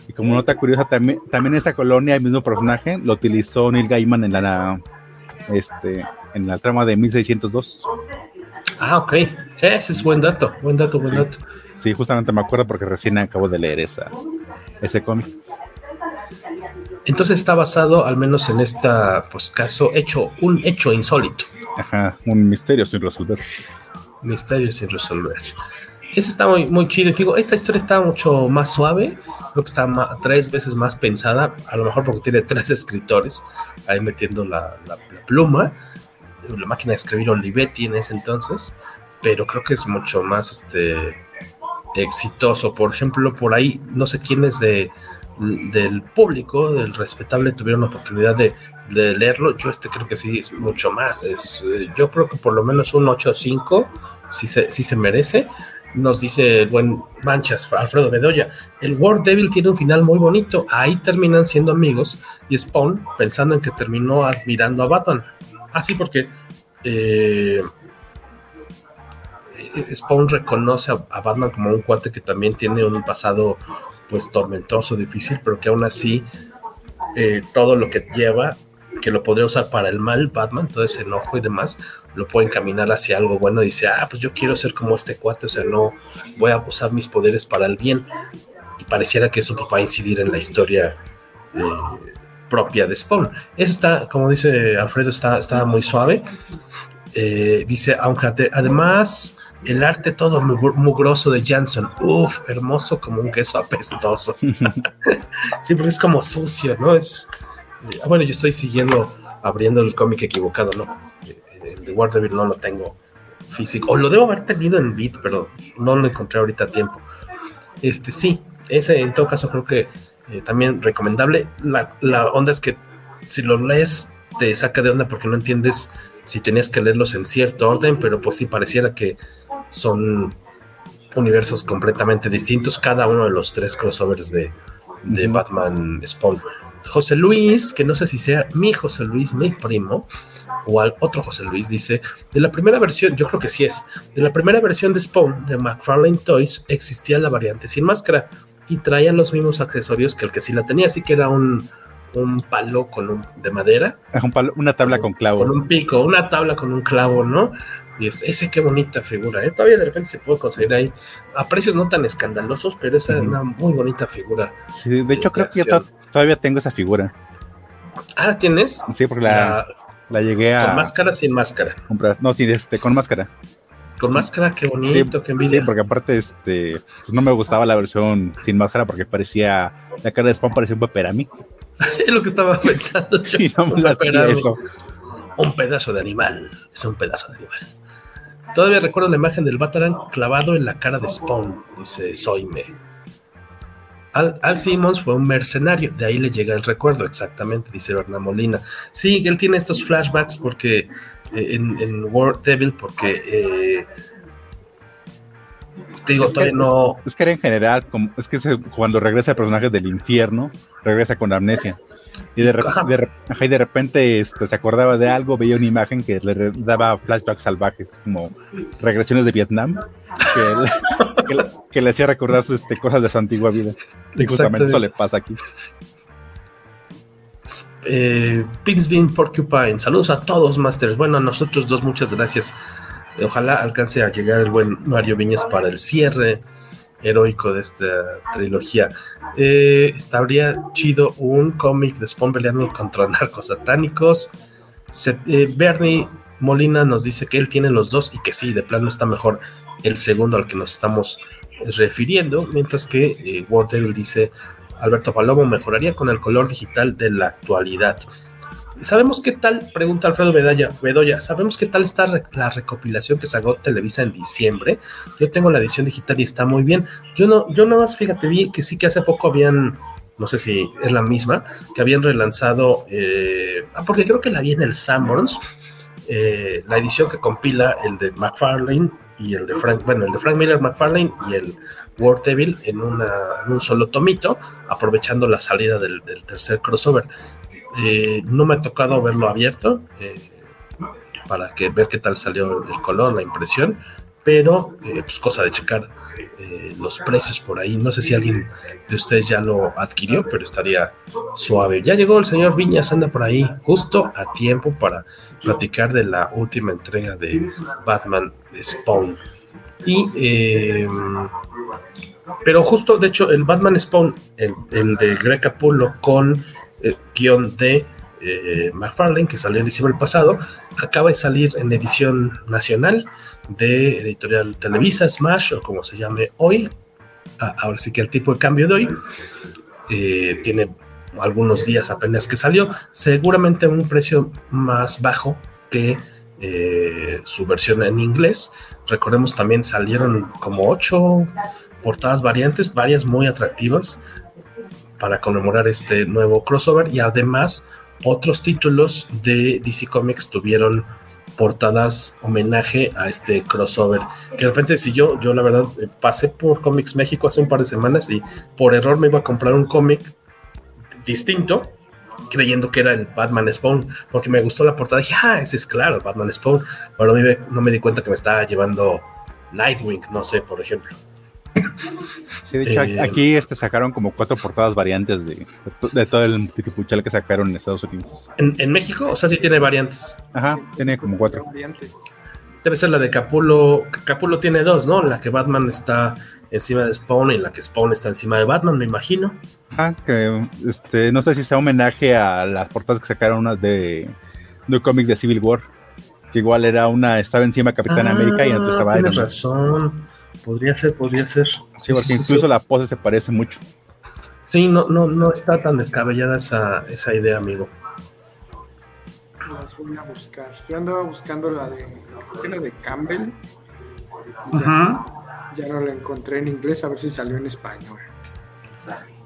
Y como nota curiosa, también, también esa colonia, el mismo personaje, lo utilizó Neil Gaiman en la, este, en la trama de 1602. Ah, ok. Ese es buen dato, buen dato, buen sí. dato. Sí, justamente me acuerdo porque recién acabo de leer esa, ese cómic. Entonces está basado, al menos en esta pues, caso, hecho, un hecho insólito. Ajá, un misterio sin resolver. Misterio sin resolver. Ese está muy, muy chido. Digo, esta historia está mucho más suave. Creo que está más, tres veces más pensada. A lo mejor porque tiene tres escritores ahí metiendo la, la, la pluma. La máquina de escribir Olivetti en ese entonces. Pero creo que es mucho más este, exitoso. Por ejemplo, por ahí, no sé quiénes de, del público, del respetable, tuvieron la oportunidad de, leerlo. Yo este creo que sí es mucho más. Es, yo creo que por lo menos un 8 o 5 sí se, merece nos dice el buen Manchas, Alfredo Bedoya, el War Devil tiene un final muy bonito, ahí terminan siendo amigos y Spawn pensando en que terminó admirando a Batman. Así ah, porque eh, Spawn reconoce a, a, Batman como un cuate que también tiene un pasado pues tormentoso, difícil, pero que aún así eh, todo lo que lleva, que lo podría usar para el mal Batman, todo ese enojo y demás, lo puede encaminar hacia algo bueno. Dice, ah, pues yo quiero ser como este cuate, o sea, no voy a usar mis poderes para el bien. Y pareciera que eso pues, va a incidir en la historia eh, propia de Spawn. Eso está, como dice Alfredo, está, está muy suave. Eh, dice, aunque además el arte todo mugroso de Janson, uff, hermoso como un queso apestoso. porque es como sucio, ¿no? Es, bueno, yo estoy siguiendo, abriendo el cómic equivocado, ¿no? de War Devil no lo tengo físico, o lo debo haber tenido en bit, pero no lo encontré ahorita a tiempo. Este sí, ese en todo caso creo que eh, también recomendable. La, la, onda es que si lo lees te saca de onda porque no entiendes si tenías que leerlos en cierto orden, pero pues sí pareciera que son universos completamente distintos, cada uno de los tres crossovers de, de Batman Spawn. José Luis, que no sé si sea mi José Luis, mi primo, o al otro José Luis dice, de la primera versión, yo creo que sí es, de la primera versión de Spawn de McFarlane Toys existía la variante sin máscara y traía los mismos accesorios que el que sí la tenía, así que era un, un palo con un, de madera. Un palo, una tabla con, con clavo. Con un pico, una tabla con un clavo, ¿no? Ese qué bonita figura, ¿eh? Todavía de repente se puede conseguir ahí a precios no tan escandalosos, pero esa es uh -huh. una muy bonita figura. Sí, de, de hecho creo que yo to todavía tengo esa figura. Ah, ¿tienes? Sí, porque la, la, la llegué a... ¿Con máscara sin máscara? Comprar. No, sí, este, con máscara. Con máscara, qué bonito, sí, qué envidia. Sí, porque aparte, este, pues no me gustaba la versión sin máscara porque parecía, la cara de Spawn parecía un paperami. es lo que estaba pensando yo. Y no me eso. Un pedazo de animal, es un pedazo de animal. Todavía recuerdo la imagen del Batarang clavado en la cara de Spawn, dice Soime. Al, Al, Simmons fue un mercenario, de ahí le llega el recuerdo, exactamente, dice Berna Molina. Sí, él tiene estos flashbacks porque eh, en, en War Devil, porque eh, te digo, es todavía que, no. Es, es, que era en general, como, es que se, cuando regresa el personaje del infierno, regresa con amnesia. Y de, de, de, de repente este, se acordaba de algo, veía una imagen que le daba flashbacks salvajes, como regresiones de Vietnam, que, que, que le hacía recordar este, cosas de su antigua vida. Y justamente eso le pasa aquí. Eh, Pigsbean Porcupine, saludos a todos, Masters. Bueno, a nosotros dos, muchas gracias. Ojalá alcance a llegar el buen Mario Viñas para el cierre heroico de esta trilogía. Eh, estaría chido un cómic de Spawn peleando contra narcos satánicos. Eh, Bernie Molina nos dice que él tiene los dos y que sí, de plano está mejor el segundo al que nos estamos refiriendo, mientras que eh, War Devil dice Alberto Palomo mejoraría con el color digital de la actualidad. ¿Sabemos qué tal? Pregunta Alfredo Bedoya. Bedoya ¿Sabemos qué tal está la recopilación que sacó Televisa en diciembre? Yo tengo la edición digital y está muy bien. Yo no, yo nada más, fíjate, vi que sí que hace poco habían, no sé si es la misma, que habían relanzado, eh, ah, porque creo que la vi en el Sanborns, eh, la edición que compila el de McFarlane y el de Frank, bueno, el de Frank Miller McFarlane y el War Devil en, un solo tomito, aprovechando la salida del, tercer crossover. Eh, no me ha tocado verlo abierto eh, para que ver qué tal salió el color, la impresión, pero eh, pues cosa de checar los precios por ahí. No sé si alguien de ustedes ya lo adquirió, pero estaría suave. Ya llegó el señor Viñas, anda por ahí justo a tiempo para platicar de la última entrega de Batman Spawn. Y pero justo, de hecho, el Batman Spawn, el, de Greg Capullo con eh, guion de eh, McFarlane, que salió en diciembre pasado, acaba de salir en edición nacional de editorial Televisa, Smash, o como se llame hoy. Ah, ahora sí que el tipo de cambio de hoy eh, tiene algunos días apenas que salió, seguramente a un precio más bajo que su versión en inglés. Recordemos también salieron como ocho portadas variantes, varias muy atractivas para conmemorar este nuevo crossover y además otros títulos de DC Comics tuvieron portadas homenaje a este crossover. Que de repente si yo, yo la verdad eh, pasé por Comics México hace un par de semanas y por error me iba a comprar un cómic distinto creyendo que era el Batman Spawn, porque me gustó la portada. Dije, ah, ese es claro, Batman Spawn. Pero no me di cuenta que me estaba llevando Nightwing, no sé, por ejemplo. Sí, de hecho, eh, aquí este, sacaron como cuatro portadas variantes de, de, todo el titipuchal que sacaron en Estados Unidos. ¿En, México? O sea, sí tiene variantes. Ajá, tiene como cuatro. Debe ser la de Capulo. Capulo tiene dos, ¿no? La que Batman está encima de Spawn y la que Spawn está encima de Batman, me imagino. Ajá, que este, no sé si sea homenaje a las portadas que sacaron unas de, de cómics de Civil War. Que igual era una, estaba encima de Capitán ah, América y en otra estaba Tienes razón. Podría ser, podría ser. Sí, porque incluso la pose se parece mucho. Sí, no, no, no está tan descabellada esa, esa idea, amigo. Las voy a buscar. Yo andaba buscando la de, la de Campbell. Ya, no la encontré en inglés, a ver si salió en español.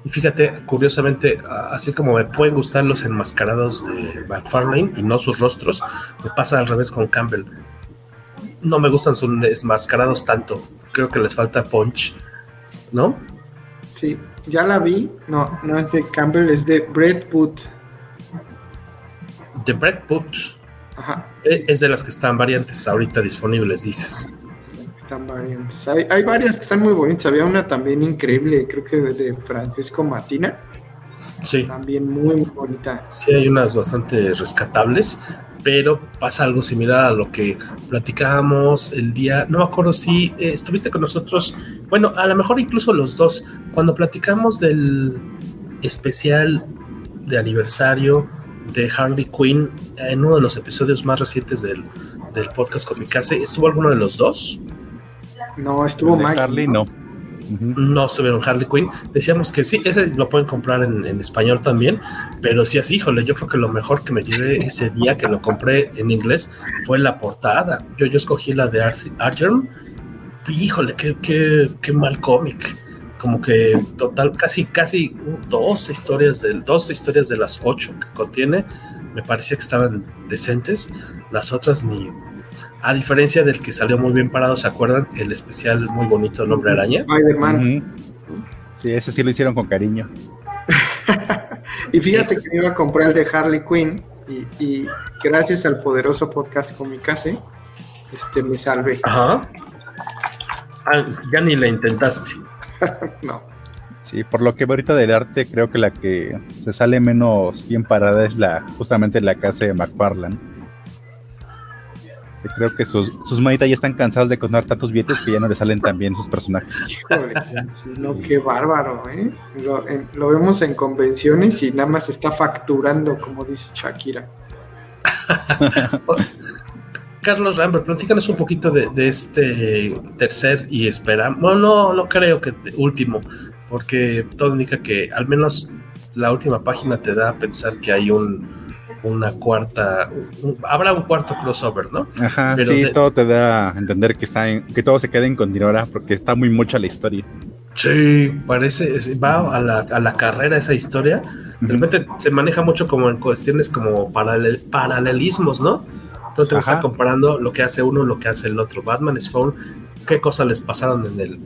Y fíjate, curiosamente, así como me pueden gustar los enmascarados de McFarlane y no sus rostros, me pasa al revés con Campbell no me gustan sus desmascarados tanto. Creo que les falta punch, ¿no? Sí, ya la vi. No, no es de Campbell, es de Brett Put. De Brett Put. Ajá. E, es de las que están variantes ahorita disponibles, dices. Están variantes. Hay, hay varias que están muy bonitas. Había una también increíble, creo que de Francisco Matina. Sí. También muy, muy bonita. Sí, hay unas bastante rescatables pero pasa algo similar a lo que platicábamos el día, no me acuerdo si eh, estuviste con nosotros, bueno, a lo mejor incluso los dos, cuando platicamos del especial de aniversario de Harley Quinn en uno de los episodios más recientes del, del podcast Comicase, ¿estuvo alguno de los dos? No, estuvo Maggie. Harley, no. No estuvieron Harley Quinn. Decíamos que sí, ese lo pueden comprar en, español también, pero sí así, híjole, yo creo que lo mejor que me llevé ese día que lo compré en inglés fue la portada. Yo, yo escogí la de Argent. Híjole, qué, qué, qué mal cómic. Como que total, casi, casi dos historias de, dos historias de las ocho que contiene, me parecía que estaban decentes. Las otras ni, a diferencia del que salió muy bien parado, ¿se acuerdan? El especial muy bonito Nombre Araña. Spider-Man. Sí, ese sí lo hicieron con cariño. y fíjate que que iba a comprar el de Harley Quinn y, gracias al poderoso podcast Comicase, este me salvé. Ajá. Ah, ya ni la intentaste. no. Sí, por lo que ahorita del arte, creo que la que se sale menos bien parada es la justamente la casa de Creo que sus, sus manitas ya están cansados de contar tantos billetes que ya no le salen tan bien sus personajes. no, qué bárbaro, ¿eh? Lo, vemos en convenciones y nada más está facturando, como dice Shakira. Carlos Rambert, platícanos un poquito de, de este tercer y esperamos. Bueno, no, no creo que último, porque todo indica que al menos la última página te da a pensar que hay un una cuarta, un, habrá un cuarto crossover, ¿no? Ajá, Pero sí, de, todo te da a entender que está en, que todo se quede en continuará porque está muy mucha la historia. Sí, parece, va a la, a la carrera esa historia. De repente se maneja mucho como en cuestiones como paralel, paralelismos, ¿no? Entonces te está comparando lo que hace uno, lo que hace el otro. Batman, Spawn, qué cosas les pasaron en el,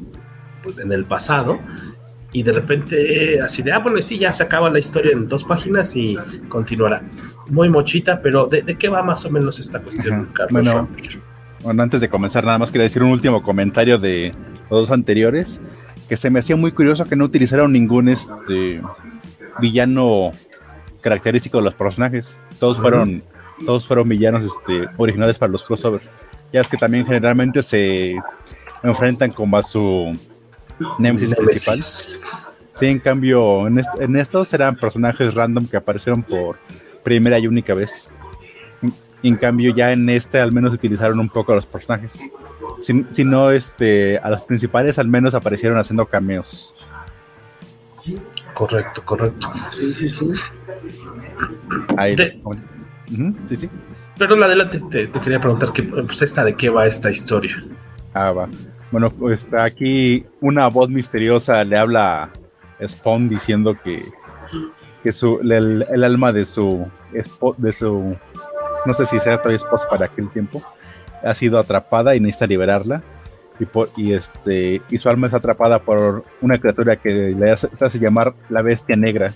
pues, en el pasado y de repente así de, ah, bueno, sí, ya se acaba la historia en dos páginas y continuará. Muy mochita, pero ¿de, de qué va más o menos esta cuestión, Carlos? Bueno, bueno, antes de comenzar, nada más quería decir un último comentario de los dos anteriores, que se me hacía muy curioso que no utilizaron ningún este villano característico de los personajes. Todos fueron, todos fueron villanos este, originales para los crossovers. Ya es que también generalmente se enfrentan como a su Nemesis, principal. Sí, en cambio, en, est en, estos eran personajes random que aparecieron por primera y única vez. En, en cambio, ya en este al menos utilizaron un poco a los personajes. Si, si, no, este, a los principales al menos aparecieron haciendo cameos. Correcto, correcto. Sí, sí, sí. Ahí, de, uh -huh, sí, sí. Pero adelante te, te, quería preguntar que, pues esta de qué va esta historia. Ah, va. Bueno, pues aquí una voz misteriosa le habla a Spawn diciendo que, que su, el, alma de su, de su, no sé si sea todavía esposa para aquel tiempo, ha sido atrapada y necesita liberarla. Y, por, y, este, y su alma es atrapada por una criatura que le hace, hace llamar la bestia negra.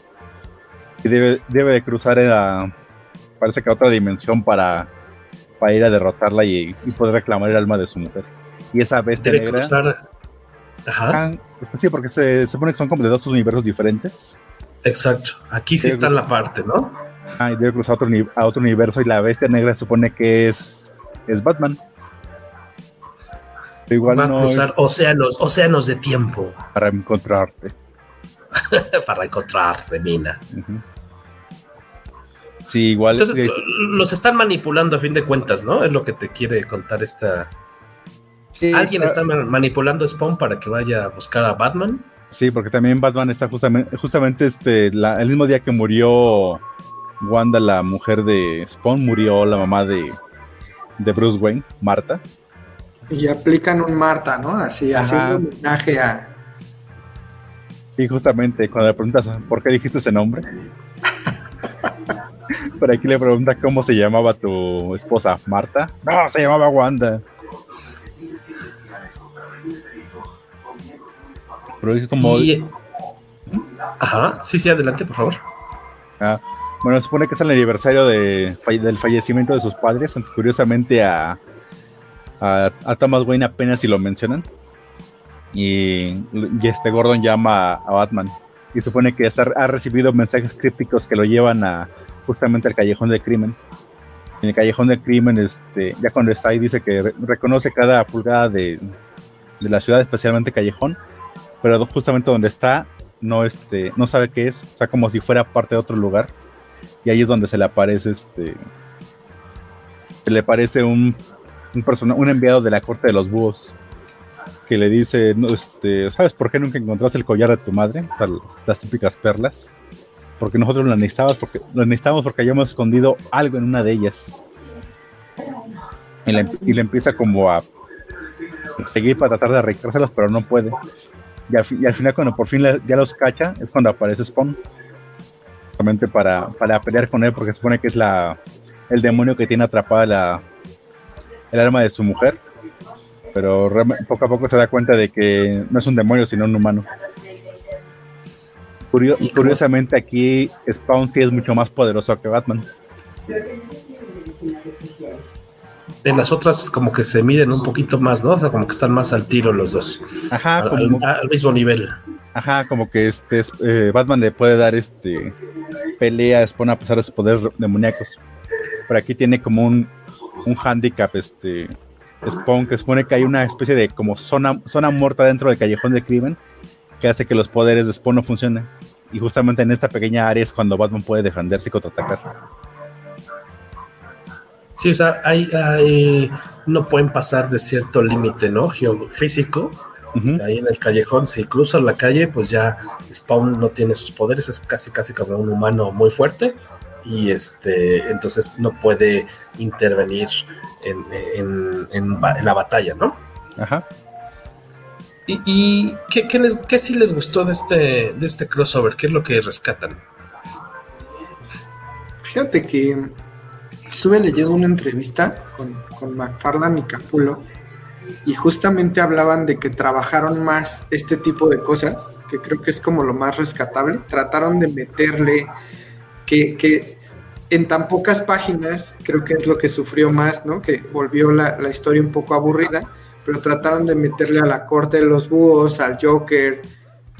Y debe, debe de cruzar a, parece que a otra dimensión para, para ir a derrotarla y, y poder reclamar el alma de su mujer y esa bestia Debe negra. Cruzar... Ajá. Sí, porque se, se, supone que son como de dos universos diferentes. Exacto. Aquí sí debe está cruzar... la parte, ¿no? Ah, y debe cruzar a otro, a otro universo y la bestia negra se supone que es, es Batman. Pero igual Va a no cruzar es... océanos, océanos de tiempo. Para encontrarte. para encontrarte, Mina. Uh -huh. Sí, igual. Entonces, es... los están manipulando a fin de cuentas, ¿no? Es lo que te quiere contar esta, Sí, ¿Alguien está manipulando a Spawn para que vaya a buscar a Batman? Sí, porque también Batman está justamente, justamente este, la, el mismo día que murió Wanda, la mujer de Spawn, murió la mamá de, de Bruce Wayne, Marta. Y aplican un Marta, ¿no? Así, haciendo un homenaje a. Sí, justamente, cuando le preguntas por qué dijiste ese nombre. Por aquí le pregunta cómo se llamaba tu esposa, Marta. No, se llamaba Wanda. Pero es como. Y... Ajá, sí, sí, adelante, por favor. Ah, bueno, se supone que es el aniversario de, del fallecimiento de sus padres, aunque curiosamente a, a, a, Thomas Wayne apenas si lo mencionan. Y, y este Gordon llama a, Batman. Y supone que ha recibido mensajes crípticos que lo llevan a justamente al callejón del crimen. En el callejón del crimen, este, ya cuando está ahí, dice que re reconoce cada pulgada de, de la ciudad, especialmente callejón, pero justamente donde está no este no sabe qué es, o sea, como si fuera parte de otro lugar. Y ahí es donde se le aparece este se le aparece un un, persona, un enviado de la corte de los búhos que le dice, no, este, ¿sabes por qué nunca encontraste el collar de tu madre? Las típicas perlas. Porque nosotros las necesitábamos porque las necesitábamos porque hayamos escondido algo en una de ellas. Y le, y le empieza como a seguir para tratar de arreglárselas, pero no puede. Y al, y al, final cuando por fin la, ya los cacha es cuando aparece Spawn. Justamente para, para pelear con él porque se supone que es la el demonio que tiene atrapada la el alma de su mujer. Pero poco a poco se da cuenta de que no es un demonio sino un humano. Curio, y curiosamente aquí Spawn sí es mucho más poderoso que Batman en las otras como que se miden un poquito más, ¿no? O sea, como que están más al tiro los dos. Ajá, al, como, al, al mismo nivel. Ajá, como que este eh, Batman le puede dar este pelea a Spawn a pesar de sus poderes demoníacos. Pero aquí tiene como un, un handicap, este Spawn, que supone que hay una especie de como zona, zona muerta dentro del callejón del crimen que hace que los poderes de Spawn no funcionen. Y justamente en esta pequeña área es cuando Batman puede defenderse y contraatacar. Sí, o sea, hay, hay no pueden pasar de cierto límite, ¿no? Geofísico. Ahí en el callejón, si cruzan la calle, pues ya Spawn no tiene sus poderes, es casi casi como un humano muy fuerte y este entonces no puede intervenir en, en, la batalla, ¿no? Ajá. ¿Y, y qué, qué, les, qué sí les gustó de este, de este crossover? ¿Qué es lo que rescatan? Fíjate que estuve leyendo una entrevista con, con McFarlane y Capulo y justamente hablaban de que trabajaron más este tipo de cosas, que creo que es como lo más rescatable. Trataron de meterle que, que en tan pocas páginas, creo que es lo que sufrió más, ¿no? Que volvió la, la historia un poco aburrida, pero trataron de meterle a la corte de los búhos, al Joker,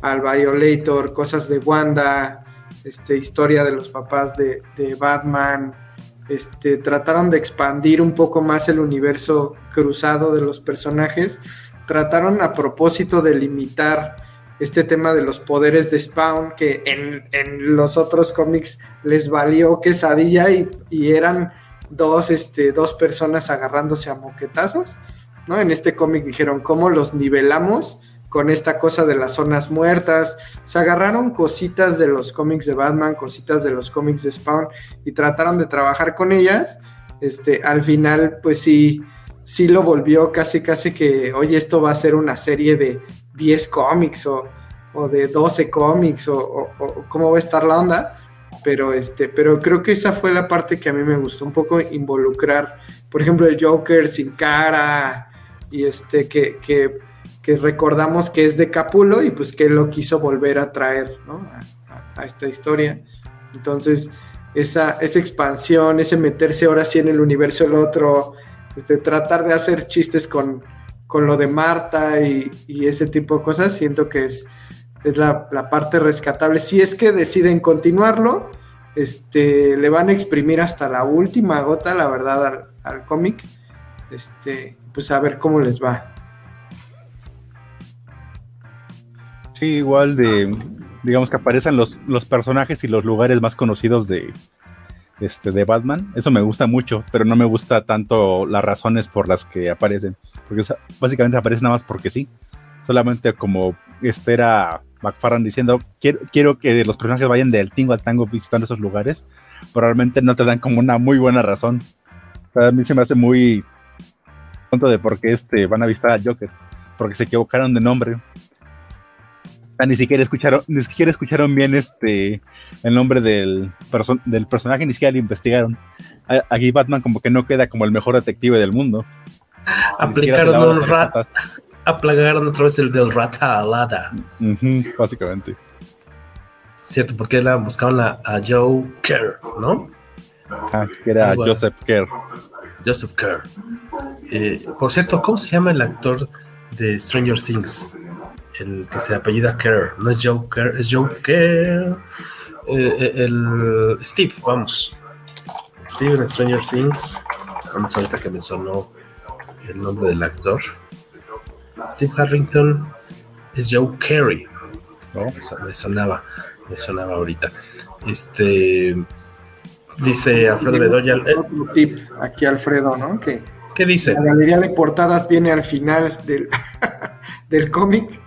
al Violator, cosas de Wanda, este, historia de los papás de, de Batman, este, trataron de expandir un poco más el universo cruzado de los personajes, trataron a propósito de limitar este tema de los poderes de Spawn, que en, los otros cómics les valió quesadilla y, y eran dos, este, dos personas agarrándose a moquetazos, ¿no? En este cómic dijeron, ¿cómo los nivelamos? Con esta cosa de las zonas muertas. Se agarraron cositas de los cómics de Batman, cositas de los cómics de Spawn y trataron de trabajar con ellas. Este, al final, pues sí, sí lo volvió casi, casi que, oye, esto va a ser una serie de 10 cómics o, de 12 cómics o, cómo va a estar la onda. Pero, este, pero creo que esa fue la parte que a mí me gustó un poco involucrar, por ejemplo, el Joker sin cara y este, que que recordamos que es de Capulo y pues que lo quiso volver a traer a, esta historia. Entonces, esa, esa expansión, ese meterse ahora sí en el universo del otro, este, tratar de hacer chistes con, con lo de Marta y, ese tipo de cosas, siento que es, es la, parte rescatable. Si es que deciden continuarlo, este, le van a exprimir hasta la última gota, la verdad, al, al cómic. Este, pues a ver cómo les va. Sí, igual de, digamos que aparecen los, los personajes y los lugares más conocidos de, este, de Batman. Eso me gusta mucho, pero no me gusta tanto las razones por las que aparecen. Porque básicamente aparecen nada más porque sí. Solamente como este era McFarlane diciendo, quiero, quiero que los personajes vayan del tingo al tango visitando esos lugares, pero realmente no te dan como una muy buena razón. A mí se me hace muy tonto de por qué este, van a visitar al Joker, porque se equivocaron de nombre ni siquiera escucharon, ni siquiera escucharon bien este el nombre del, del personaje, ni siquiera lo investigaron. Aquí Batman como que no queda como el mejor detective del mundo. Aplicaron el rat, aplicaron otra vez el del rata alada. básicamente. Cierto, porque la buscaban a, Joe Kerr, ¿no? Ah, que era Joseph Kerr. Joseph Kerr. Eh, por cierto, ¿cómo se llama el actor de Stranger Things? El que se apellida Kerr, no es Joker, es Joker, eh, eh, el Steve, vamos. Steve en Stranger Things, vamos ahorita que me sonó el nombre del actor. Steve Harrington es Joe Carey. ¿no? Me sonaba, me sonaba ahorita. Este dice Alfredo Bedoya. Eh, tip aquí Alfredo, ¿no? Que ¿Qué dice? La galería de portadas viene al final del, del cómic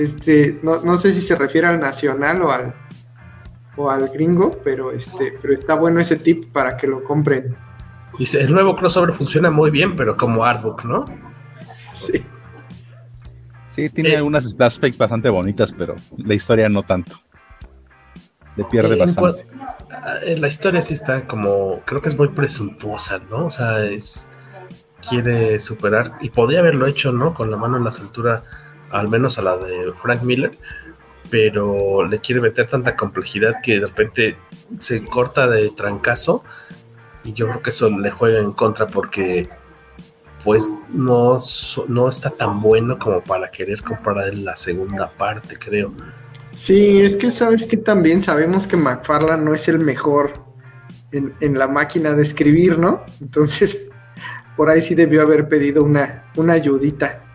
este, no, sé si se refiere al nacional o al, o al gringo, pero, este, pero está bueno ese tip para que lo compren. Dice, el nuevo crossover funciona muy bien, pero como artbook, ¿no? Sí. Sí, tiene eh, algunas aspects bastante bonitas, pero la historia no tanto. Le pierde bastante. Eh, la historia sí está como, creo que es muy presuntuosa, ¿no? O sea, es quiere superar y podría haberlo hecho, ¿no? Con la mano en la cintura al menos a la de Frank Miller, pero le quiere meter tanta complejidad que de repente se corta de trancazo y yo creo que eso le juega en contra porque pues no, no está tan bueno como para querer comprar la segunda parte, creo. Sí, es que sabes que también sabemos que McFarlane no es el mejor en, en, la máquina de escribir, ¿no? Entonces, por ahí sí debió haber pedido una, una ayudita.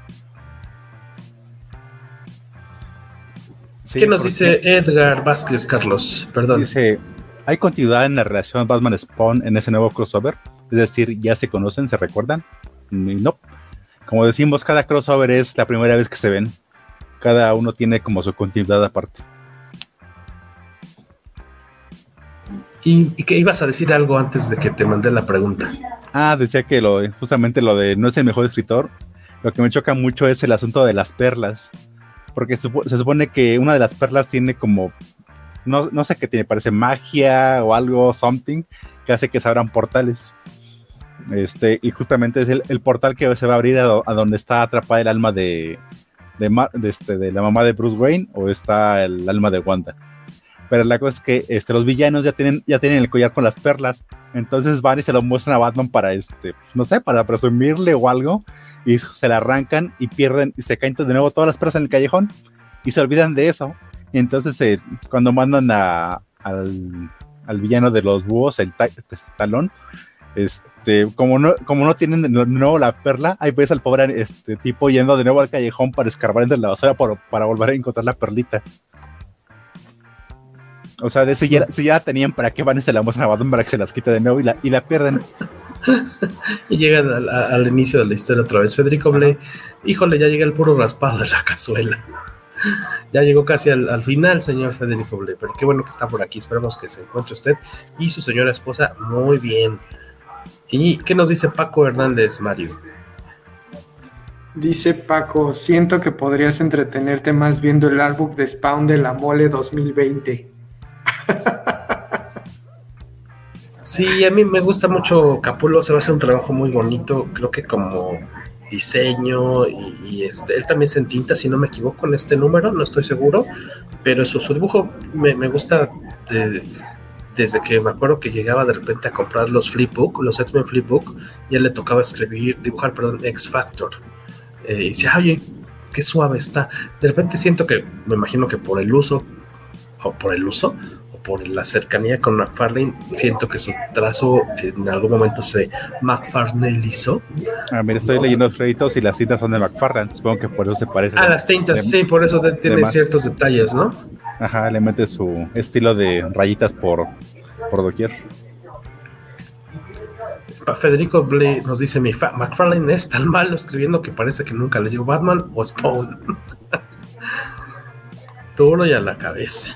¿Qué nos dice Edgar Vázquez, Carlos? Perdón. Dice, ¿hay continuidad en la relación Batman-Spawn en ese nuevo crossover? Es decir, ya se conocen, se recuerdan. no. Como decimos, cada crossover es la primera vez que se ven. Cada uno tiene como su continuidad aparte. ¿Y, y que ibas a decir algo antes de que te mandé la pregunta? Ah, decía que lo, justamente lo de no es el mejor escritor. Lo que me choca mucho es el asunto de las perlas. Porque se, supone que una de las perlas tiene como. No, no sé qué tiene, parece magia o algo, something, que hace que se abran portales. Este, y justamente es el, portal que se va a abrir a, donde está atrapada el alma de, de, este, de, la mamá de Bruce Wayne o está el alma de Wanda. Pero la cosa es que este, los villanos ya tienen, ya tienen el collar con las perlas. Entonces van y se lo muestran a Batman para, este, no sé, para presumirle o algo. Y se la arrancan y pierden y se caen de nuevo todas las perlas en el callejón. Y se olvidan de eso. Y entonces eh, cuando mandan a, al, al, villano de los búhos, el, este, talón, este, como no, como no tienen de nuevo la perla, ahí ves al pobre este tipo yendo de nuevo al callejón para escarbar entre la basura para, volver a encontrar la perlita. O sea, de si ya, si ya tenían, ¿para qué van y se la muestran a para que se las quite de nuevo y la, y la pierden? y llegan al, inicio de la historia otra vez. Federico Blay, híjole, ya llega el puro raspado de la cazuela. ya llegó casi al, al, final, señor Federico Blay, pero qué bueno que está por aquí. Esperamos que se encuentre usted y su señora esposa muy bien. ¿Y qué nos dice Paco Hernández, Mario? Dice Paco, siento que podrías entretenerte más viendo el artbook de Spawn de la Mole 2020. Sí, a mí me gusta mucho Capulo, se va a hacer un trabajo muy bonito, creo que como diseño y, este, él también se entinta, si no me equivoco, en este número, no estoy seguro, pero su, su dibujo me, gusta de, desde que me acuerdo que llegaba de repente a comprar los flipbook, los X-Men flipbook, y él le tocaba escribir, dibujar, perdón, X Factor. Eh, y decía, oye, qué suave está. De repente siento que, me imagino que por el uso, o por el uso, por la cercanía con McFarlane, siento que su trazo en algún momento se McFarlaneizó. Ah, mira, estoy leyendo los créditos y las cintas son de McFarlane, supongo que por eso se parece. Ah, las tintas, sí, por eso tiene ciertos detalles, ¿no? Ajá, le mete su estilo de rayitas por, por doquier. Federico Blay nos dice: Mi McFarlane es tan malo escribiendo que parece que nunca leyó Batman o Spawn. Duro y a la cabeza.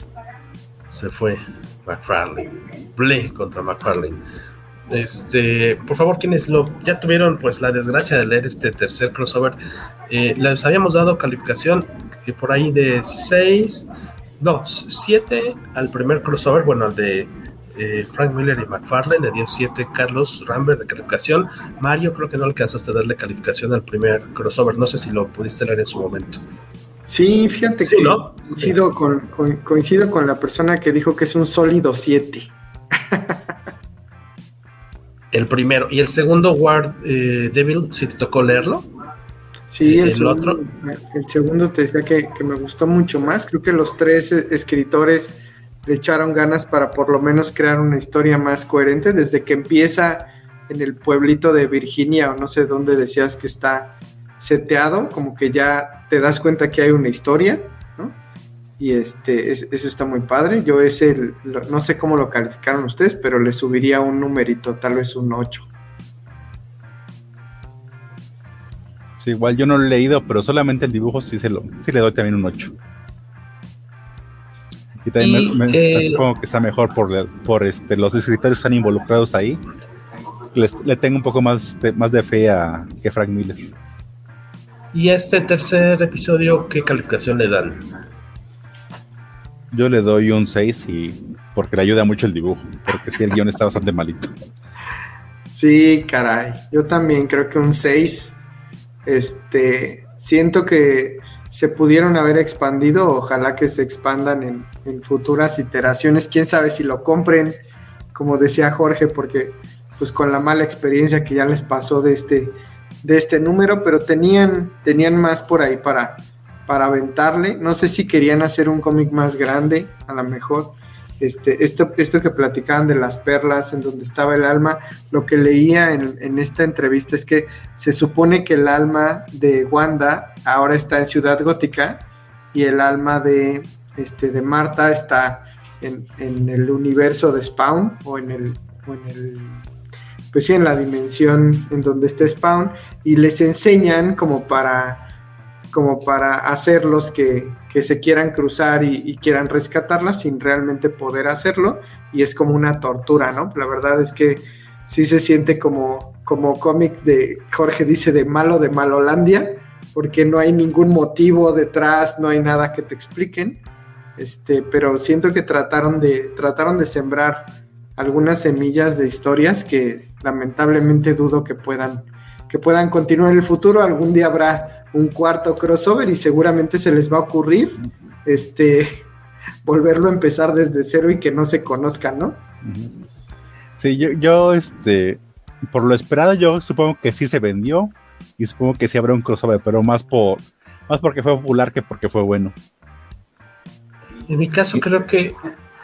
Se fue McFarlane. Blay contra McFarlane. Este, por favor, quienes lo ya tuvieron pues la desgracia de leer este tercer crossover, eh, les habíamos dado calificación eh, por ahí de 6 no, 7 al primer crossover, bueno, al de eh, Frank Miller y McFarlane, le dio 7 Carlos Rambert de calificación. Mario, creo que no alcanzaste a darle calificación al primer crossover, no sé si lo pudiste leer en su momento. Sí, fíjate que coincido, con, coincido con la persona que dijo que es un sólido 7. el primero. ¿Y el segundo, Ward eh, Devil, si te tocó leerlo? Sí, el, segundo, el segundo te decía que, me gustó mucho más. Creo que los tres escritores le echaron ganas para por lo menos crear una historia más coherente desde que empieza en el pueblito de Virginia o no sé dónde decías que está seteado, como que ya te das cuenta que hay una historia, ¿no? Y este, eso está muy padre. Yo ese, no sé cómo lo calificaron ustedes, pero le subiría un numerito, tal vez un 8. Sí, igual yo no lo he leído, pero solamente el dibujo sí, se lo, sí le doy también un 8. Y también me, eh, supongo que está mejor por, por este, los escritores están involucrados ahí. le tengo un poco más de, más de fe a que Frank Miller. ¿Y este tercer episodio qué calificación le dan? Yo le doy un 6 y porque le ayuda mucho el dibujo, porque sí, el guion está bastante malito. Sí, caray. Yo también creo que un 6 este, siento que se pudieron haber expandido, ojalá que se expandan en, futuras iteraciones, quién sabe si lo compren, como decía Jorge, porque pues con la mala experiencia que ya les pasó de este, de este número, pero tenían, tenían más por ahí para, para aventarle, no sé si querían hacer un cómic más grande, a lo mejor, este, esto, esto que platicaban de las perlas, en donde estaba el alma, lo que leía en, esta entrevista es que se supone que el alma de Wanda ahora está en Ciudad Gótica y el alma de, este, de Marta está en, el universo de Spawn o en el, pues sí, en la dimensión en donde está Spawn y les enseñan como para como para hacerlos que, que se quieran cruzar y, quieran rescatarla sin realmente poder hacerlo y es como una tortura, ¿no? La verdad es que sí se siente como, como cómic de, Jorge dice, de malo de Malolandia, porque no hay ningún motivo detrás, no hay nada que te expliquen, este, pero siento que trataron de, trataron de sembrar algunas semillas de historias que lamentablemente dudo que puedan, que puedan continuar en el futuro, algún día habrá un cuarto crossover y seguramente se les va a ocurrir este volverlo a empezar desde cero y que no se conozcan, ¿no? Sí, yo, yo este, por lo esperado, yo supongo que sí se vendió y supongo que sí habrá un crossover, pero más por más porque fue popular que porque fue bueno. En mi caso y, creo que,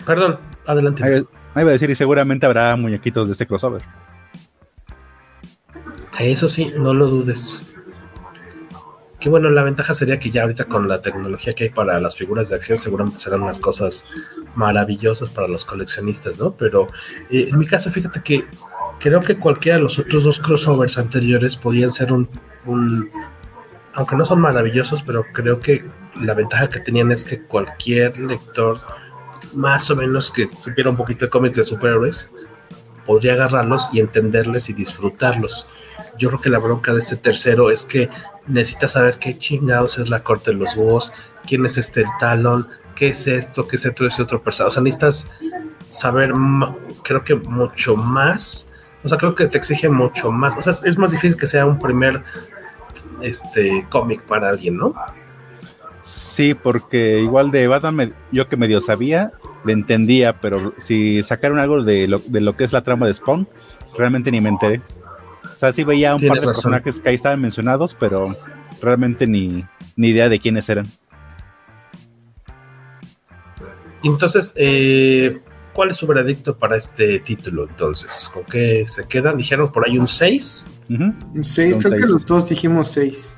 perdón, adelante. Ahí, ahí iba a decir y seguramente habrá muñequitos de este crossover. Eso sí, no lo dudes. Que bueno, la ventaja sería que ya ahorita con la tecnología que hay para las figuras de acción, seguramente serán unas cosas maravillosas para los coleccionistas, ¿no? Pero eh, en mi caso, fíjate que creo que cualquiera de los otros dos crossovers anteriores podían ser un, un, aunque no son maravillosos, pero creo que la ventaja que tenían es que cualquier lector, más o menos que supiera un poquito de cómics de superhéroes, podría agarrarlos y entenderles y disfrutarlos. Yo creo que la bronca de este tercero es que necesitas saber qué chingados es la corte de los búhos, quién es este el talón, qué es esto, qué es otro, ese otro personaje. O sea, necesitas saber, creo que mucho más. O sea, creo que te exige mucho más. O sea, es más difícil que sea un primer este cómic para alguien, ¿no? Sí, porque igual de Batman, yo que medio sabía, le entendía, pero si sacaron algo de lo, de lo que es la trama de Spawn, realmente ni me enteré. O sea, sí veía un par de razón. personajes que ahí estaban mencionados, pero realmente ni, ni idea de quiénes eran. Entonces, eh, ¿cuál es su veredicto para este título entonces? ¿Con qué se quedan? ¿Dijeron por ahí un 6? Uh -huh. Un 6, creo seis. que los dos dijimos 6.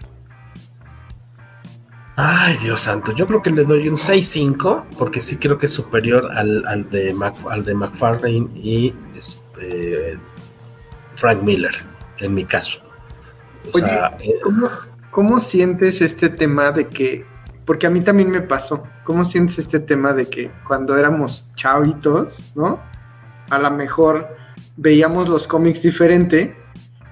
Ay, Dios santo, yo creo que le doy un 6-5, porque sí creo que es superior al, al, de, Mac, al de McFarlane y eh, Frank Miller, en mi caso. O Oye, sea, eh, ¿cómo, ¿cómo sientes este tema de que, porque a mí también me pasó, ¿cómo sientes este tema de que cuando éramos chavitos, ¿no? A lo mejor veíamos los cómics diferente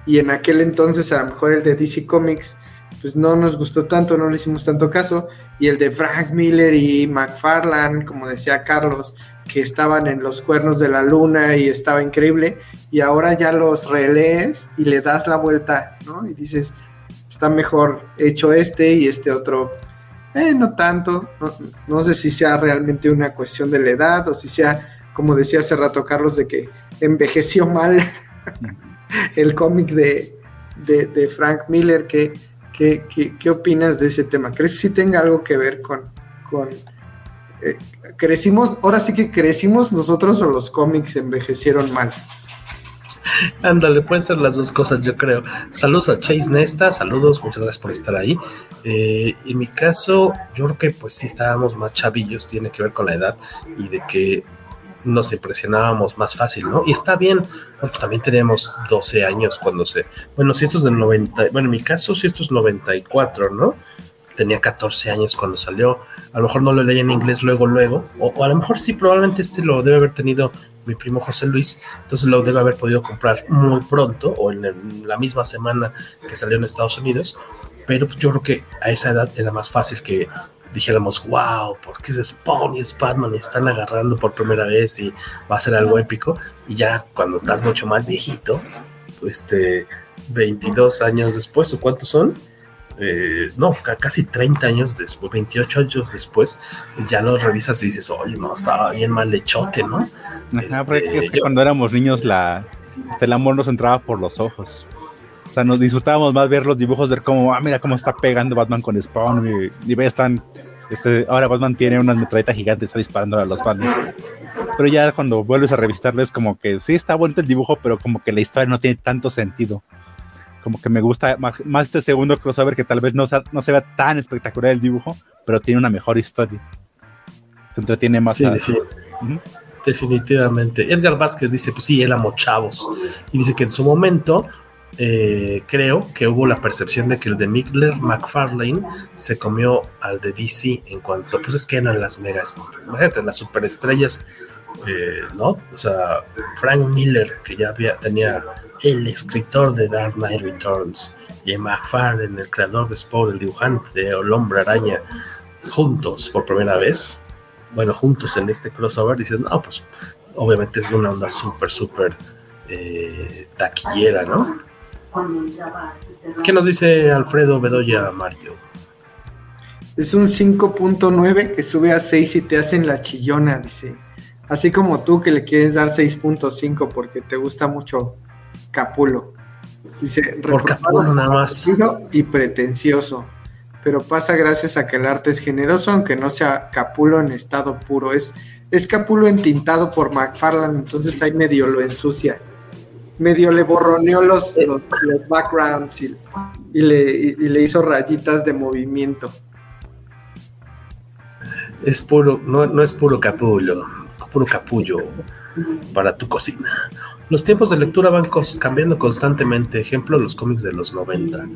y en aquel entonces a lo mejor el de DC Comics pues no nos gustó tanto, no le hicimos tanto caso, y el de Frank Miller y McFarlane, como decía Carlos, que estaban en los cuernos de la luna y estaba increíble, y ahora ya los relees y le das la vuelta, ¿no? Y dices, está mejor hecho este y este otro, eh, no tanto, no, sé si sea realmente una cuestión de la edad o si sea, como decía hace rato Carlos, de que envejeció mal el cómic de, de, de Frank Miller, que ¿Qué, qué, qué opinas de ese tema? ¿Crees que sí tenga algo que ver con... con eh, crecimos, ahora sí que crecimos nosotros o los cómics envejecieron mal? Ándale, pueden ser las dos cosas, yo creo. Saludos a Chase Nesta, saludos, muchas gracias por estar ahí. Eh, en mi caso, yo creo que pues sí estábamos más chavillos, tiene que ver con la edad y de que nos impresionábamos más fácil, ¿no? Y está bien, pues también teníamos 12 años cuando se, bueno, si esto es del 90, bueno, en mi caso, si esto es 94, ¿no? Tenía 14 años cuando salió, a lo mejor no lo leí en inglés luego, luego, o, o, a lo mejor sí, probablemente este lo debe haber tenido mi primo José Luis, entonces lo debe haber podido comprar muy pronto o en, el, la misma semana que salió en Estados Unidos, pero yo creo que a esa edad era más fácil que dijéramos, wow, porque es Spawn y es Batman y están agarrando por primera vez y va a ser algo épico. Y ya cuando estás mucho más viejito, este, 22 años después, ¿o cuántos son? Eh, no, casi 30 años después, 28 años después, ya lo revisas y dices, oye, no, estaba bien mal hechote, ¿no? Ajá, este, es que yo, cuando éramos niños la, este, el amor nos entraba por los ojos. O sea, nos disfrutábamos más ver los dibujos, ver cómo, ah, mira cómo está pegando Batman con Spawn. Y, y ve, están. Este, ahora Batman tiene una metralleta gigante, está disparando a los bandos. Pero ya cuando vuelves a revistarlo, es como que sí está bonito el dibujo, pero como que la historia no tiene tanto sentido. Como que me gusta más, más este segundo crossover que tal vez no, sea, no se vea tan espectacular el dibujo, pero tiene una mejor historia. Se entretiene más. Sí, a... sí. Uh -huh. Definitivamente. Edgar Vázquez dice, pues sí, éramos chavos. Y dice que en su momento eh, creo que hubo la percepción de que el de Miller McFarlane se comió al de DC en cuanto, pues es que eran las megas, imagínate, las superestrellas, eh, ¿no? O sea, Frank Miller, que ya había, tenía el escritor de Dark Knight Returns, y McFarlane, el creador de Spawn, el dibujante de El Hombre Araña, juntos por primera vez, bueno, juntos en este crossover, dices, no, pues obviamente es una onda súper, súper eh, taquillera, ¿no? ¿Qué nos dice Alfredo Bedoya Mario? Es un 5.9 que sube a 6 y te hacen la chillona, dice. Así como tú que le quieres dar 6.5 porque te gusta mucho Capulo. Dice, por Capulo nada más. Y pretencioso. Pero pasa gracias a que el arte es generoso, aunque no sea Capulo en estado puro. Es, es Capulo entintado por McFarlane, entonces ahí medio lo ensucia medio le borroneó los, los, backgrounds y, le, le, hizo rayitas de movimiento. Es puro, no, no es puro capullo, puro capullo para tu cocina. Los tiempos de lectura van cambiando constantemente. Ejemplo, los cómics de los 90.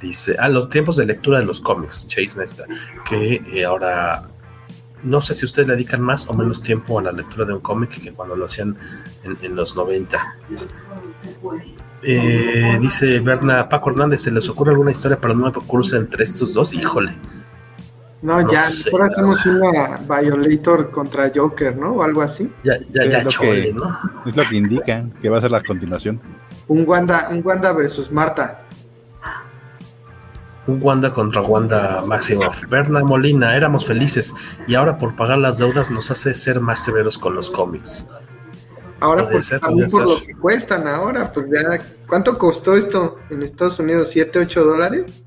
Dice, ah, los tiempos de lectura de los cómics, Chase Nesta, que eh, ahora no sé si ustedes le dedican más o menos tiempo a la lectura de un cómic que cuando lo hacían en, los 90. Eh, dice Berna Paco Hernández, ¿se les ocurre alguna historia para un nuevo cruce entre estos dos? Híjole. No, ya, ahora hacemos una Violator contra Joker, ¿no? O algo así. Ya, ya, ya, es, lo que, ¿no? es lo que indican que va a ser la continuación. Un Wanda, un Wanda versus Marta un Wanda contra Wanda Maximoff. Berna Molina, éramos felices y ahora por pagar las deudas nos hace ser más severos con los cómics. Ahora por, por lo que cuestan ahora, pues ya, ¿cuánto costó esto en Estados Unidos? ¿7, 8 dólares?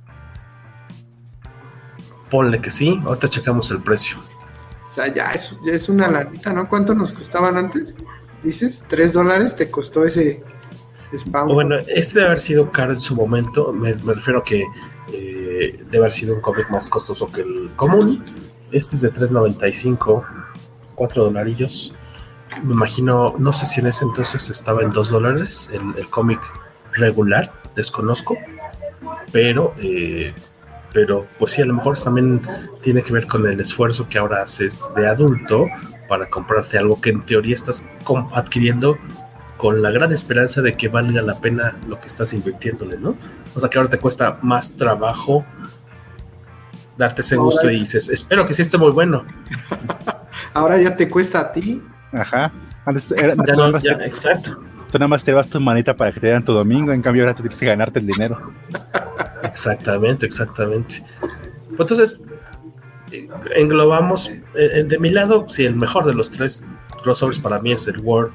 Ponle que sí, ahorita checamos el precio. O sea, ya es, ya es una lanita, ¿no? ¿Cuánto nos costaban antes? Dices, ¿3 dólares te costó ese, bueno, este debe haber sido caro en su momento. Me, refiero a que eh, debe haber sido un cómic más costoso que el común. Este es de 3.95, 4 dolarillos. Me imagino, no sé si en ese entonces estaba en 2 dólares el, cómic regular, desconozco, pero, eh, pero pues sí, a lo mejor también tiene que ver con el esfuerzo que ahora haces de adulto para comprarte algo que en teoría estás adquiriendo con la gran esperanza de que valga la pena lo que estás invirtiéndole, ¿no? O sea que ahora te cuesta más trabajo darte ese gusto y dices, espero que sí esté muy bueno. ahora ya te cuesta a ti. Ajá. ya exacto. Tú nada más te vas tu manita para que te den tu domingo, en cambio ahora tú tienes que ganarte el dinero. Exactamente, exactamente. Pues entonces, englobamos, eh, de mi lado, sí, el mejor de los tres crossovers para mí es el World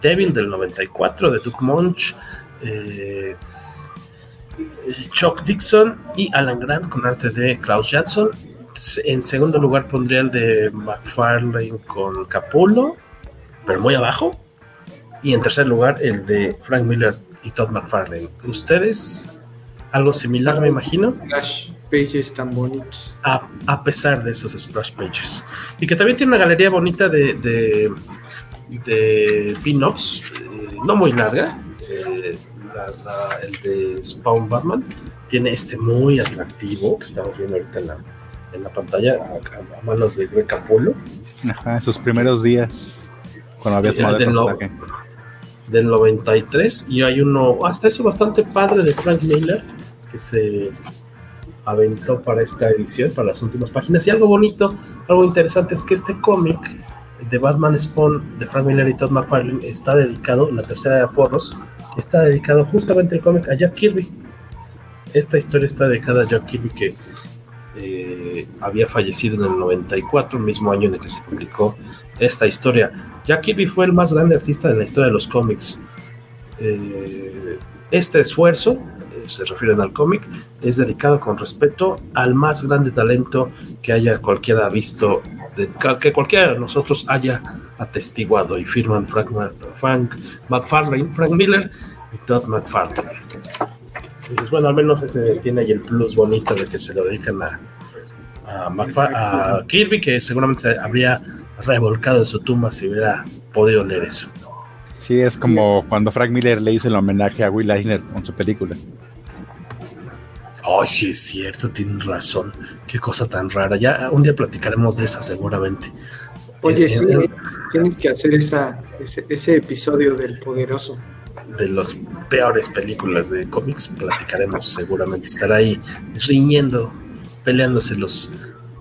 Devil del 94 de Duke Munch, eh, Chuck Dixon y Alan Grant con arte de Klaus Jackson. En segundo lugar pondría el de McFarlane con Capullo, pero muy abajo. Y en tercer lugar el de Frank Miller y Todd McFarlane. ¿Ustedes? Algo similar, me imagino. Splash pages tan bonitos. A, pesar de esos splash pages. Y que también tiene una galería bonita de de pin-ups, eh, no muy larga. Eh, el de Spawn Batman tiene este muy atractivo que estamos viendo ahorita en la, en la pantalla a, manos de Greg Capullo. Ajá, en sus primeros días, cuando había tomado del, no, del 93. Y hay uno, hasta eso bastante padre de Frank Miller, que se aventó para esta edición, para las últimas páginas. Y algo bonito, algo interesante es que este cómic de Batman Spawn de Frank Miller y Todd McFarlane está dedicado, la tercera de Forros, está dedicado justamente el cómic a Jack Kirby. Esta historia está dedicada a Jack Kirby que eh, había fallecido en el 94, mismo año en el que se publicó esta historia. Jack Kirby fue el más grande artista de la historia de los cómics. Eh, este esfuerzo, se refieren al cómic, es dedicado con respeto al más grande talento que haya cualquiera visto que cualquiera de nosotros haya atestiguado y firman Frank, Frank McFarlane, Frank Miller y Todd McFarlane. Entonces, bueno, al menos ese tiene ahí el plus bonito de que se lo dedican a, a, Kirby, que seguramente habría revolcado en su tumba si hubiera podido leer eso. Sí, es como cuando Frank Miller le hizo el homenaje a Will Eisner con su película. Oh, sí, es cierto, tienes razón. Qué cosa tan rara. Ya un día platicaremos de esa seguramente. Oye, eh, sí, eh, tienes que hacer esa, ese, ese, episodio del Poderoso. De las peores películas de cómics, platicaremos seguramente. Estará ahí riñendo, peleándose los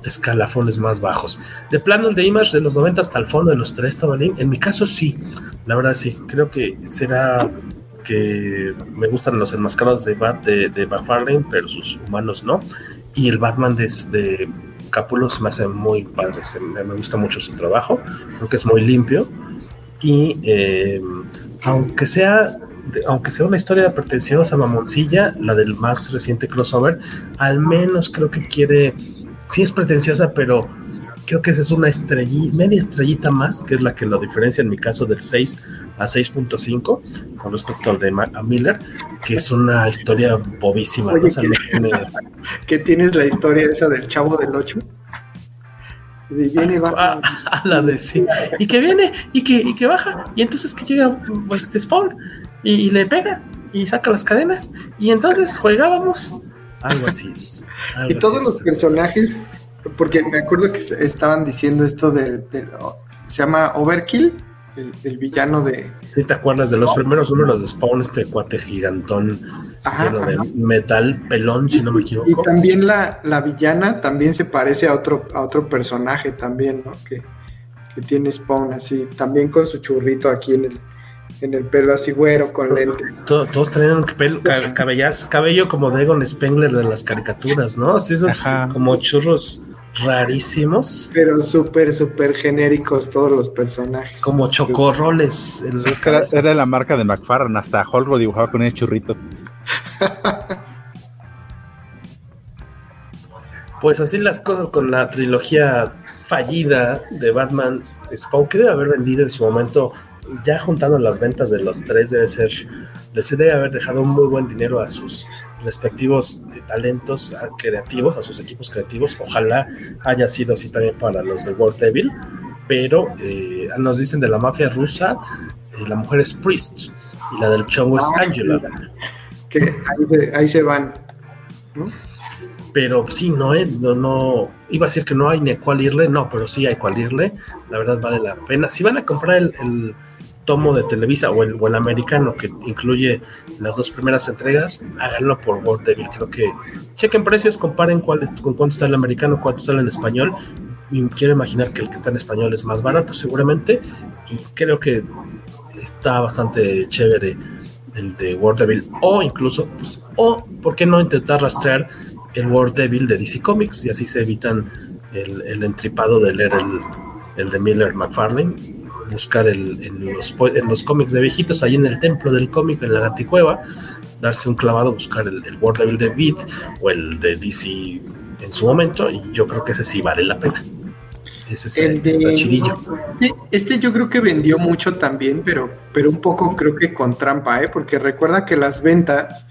escalafones más bajos. De plano, el de Image de los 90 hasta el fondo de los tres, Tabalín. En mi caso, sí. La verdad, sí. Creo que será que me gustan los enmascarados de Bat de, de pero sus humanos no. Y el Batman de, de Capulos me hace muy padre, me, gusta mucho su trabajo, creo es muy limpio. Y eh, aunque sea aunque sea una historia pretenciosa, mamoncilla, la del más reciente crossover, al menos creo que quiere, sí es pretenciosa, pero creo que esa es una estrellita, media estrellita más, que es la que lo diferencia en mi caso del 6 a 6.5 con respecto al de Miller, que es una historia bobísima. Oye, ¿qué, tienes la historia esa del chavo del 8? Y viene baja. A, la de sí. Y que viene y que, y que baja. Y entonces que llega este Spawn y, le pega y saca las cadenas. Y entonces jugábamos. Algo así es. y todos los personajes porque me acuerdo que estaban diciendo esto del, se llama Overkill, el, villano de. Sí, te acuerdas de los primeros números de Spawn, este cuate gigantón lleno de metal pelón, si no me equivoco. Y también la, la, villana también se parece a otro, a otro personaje también, ¿no? Que, que tiene Spawn así, también con su churrito aquí en el, en el pelo así güero con lentes. Todos, traen pelo, cabello como de Egon Spengler de las caricaturas, ¿no? Así son como churros rarísimos. Pero súper, súper genéricos todos los personajes. Como chocorroles. era, la marca de McFarlane, hasta Holgo dibujaba con el churrito. pues así las cosas con la trilogía fallida de Batman Spawn, que debe haber vendido en su momento ya juntando las ventas de los tres debe ser, les debe haber dejado un muy buen dinero a sus respectivos eh, talentos creativos, a sus equipos creativos. Ojalá haya sido así también para los de World Devil, pero eh, nos dicen de la mafia rusa, eh, la mujer es Priest y la del chongo es ah, Angela. Que ahí se, van. Pero sí, no, no, no, iba a decir que no hay ni cuál irle, no, pero sí hay cuál irle, la verdad vale la pena. Si van a comprar el tomo de Televisa o el, o el americano que incluye las dos primeras entregas, háganlo por World Devil. Creo que chequen precios, comparen cuál con cuánto está el americano, cuánto está en español. Y quiero imaginar que el que está en español es más barato seguramente y creo que está bastante chévere el de World Devil o incluso pues, o por qué no intentar rastrear el World Devil de DC Comics y así se evitan el, el entripado de leer el, el de Miller McFarlane buscar el, en, los, en los cómics de viejitos, ahí en el templo del cómic, en la Gaticueva, darse un clavado, buscar el, el World Devil de Beat o el de DC en su momento, y yo creo que ese sí vale la pena. Ese es el de, está chidillo. Este, yo creo que vendió mucho también, pero, pero un poco creo que con trampa, ¿eh? porque recuerda que las ventas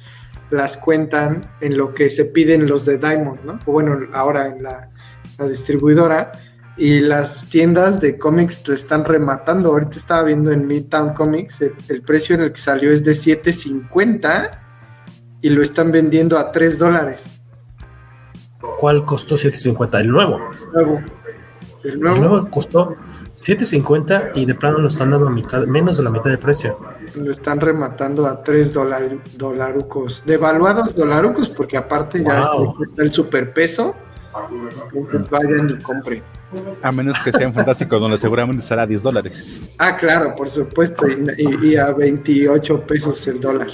las cuentan en lo que se piden los de Diamond, ¿no? O bueno, ahora en la, la distribuidora y las tiendas de cómics le están rematando. Ahorita estaba viendo en Midtown Comics, el, precio en el que salió es de 7.50 y lo están vendiendo a 3 dólares. ¿Cuál costó 7.50? ¿El nuevo? Nuevo. El nuevo. El nuevo costó 7.50 y de plano lo están dando a mitad, menos de la mitad de precio. Lo están rematando a 3 dolarucos. Devaluados dolarucos porque aparte ya está el superpeso entonces vayan y compren. A menos que sea un fantástico donde seguramente será 10 dólares. Ah, claro, por supuesto, y, a 28 pesos el dólar.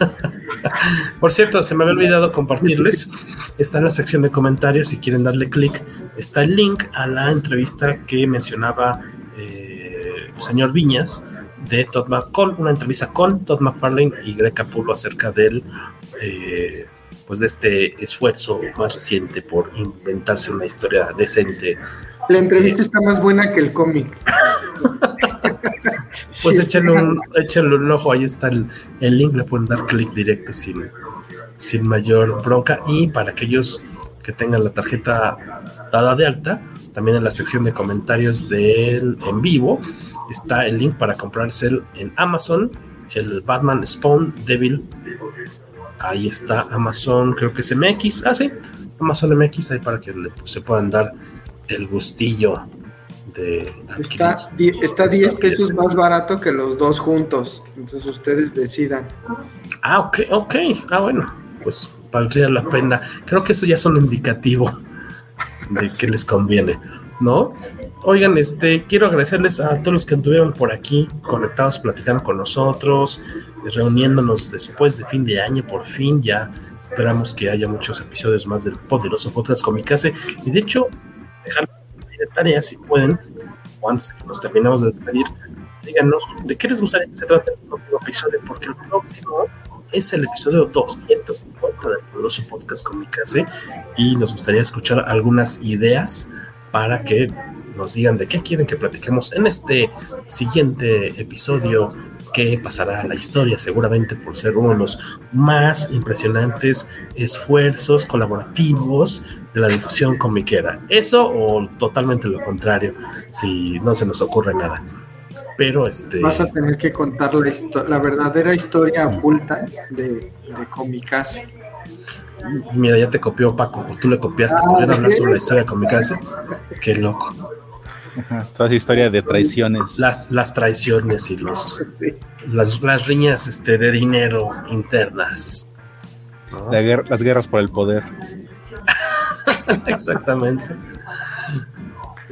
Por cierto, se me había olvidado compartirles. Está en la sección de comentarios. Si quieren darle clic, está el link a la entrevista que mencionaba eh, el señor Viñas de Todd McCall, una entrevista con Todd McFarlane y Greg Capullo acerca del eh, pues de este esfuerzo más reciente por inventarse una historia decente. La entrevista está más buena que el cómic. pues échenle, un, un, ojo, ahí está el, link, le pueden dar clic directo sin, sin mayor bronca. Y para aquellos que tengan la tarjeta dada de alta, también en la sección de comentarios del en vivo está el link para comprarse en Amazon, el Batman Spawn Devil. Ahí está Amazon, creo que es MX. Ah, sí, Amazon MX, ahí para que se puedan dar el gustillo de. Está, está 10 pesos más barato que los dos juntos. Entonces ustedes decidan. Ah, ok, ok. Ah, bueno, pues valdría la pena. Creo que eso ya es un indicativo de que les conviene, ¿no? Oigan, este, quiero agradecerles a todos los que estuvieron por aquí conectados, platicando con nosotros, reuniéndonos después de fin de año, por fin ya esperamos que haya muchos episodios más del poderoso podcast Comicase. Y de hecho, dejar de tarea si pueden, o antes que nos terminamos de despedir, díganos de qué les gustaría que se trate el próximo episodio, porque el próximo es el episodio 250 del poderoso podcast Comicase y nos gustaría escuchar algunas ideas para que nos digan de qué quieren que platiquemos en este siguiente episodio que pasará a la historia seguramente por ser uno de los más impresionantes esfuerzos colaborativos de la difusión comiquera. Eso o totalmente lo contrario, si no se nos ocurre nada. Pero este... Vas a tener que contar la, la verdadera historia oculta de, de Comicase. Mira, ya te copió Paco, tú le copiaste, ah, hablar sobre la historia de Comicase. Qué loco. Toda esa historia de traiciones. Las, las traiciones y los las, las, riñas este, de dinero internas. las guerras por el poder. Exactamente.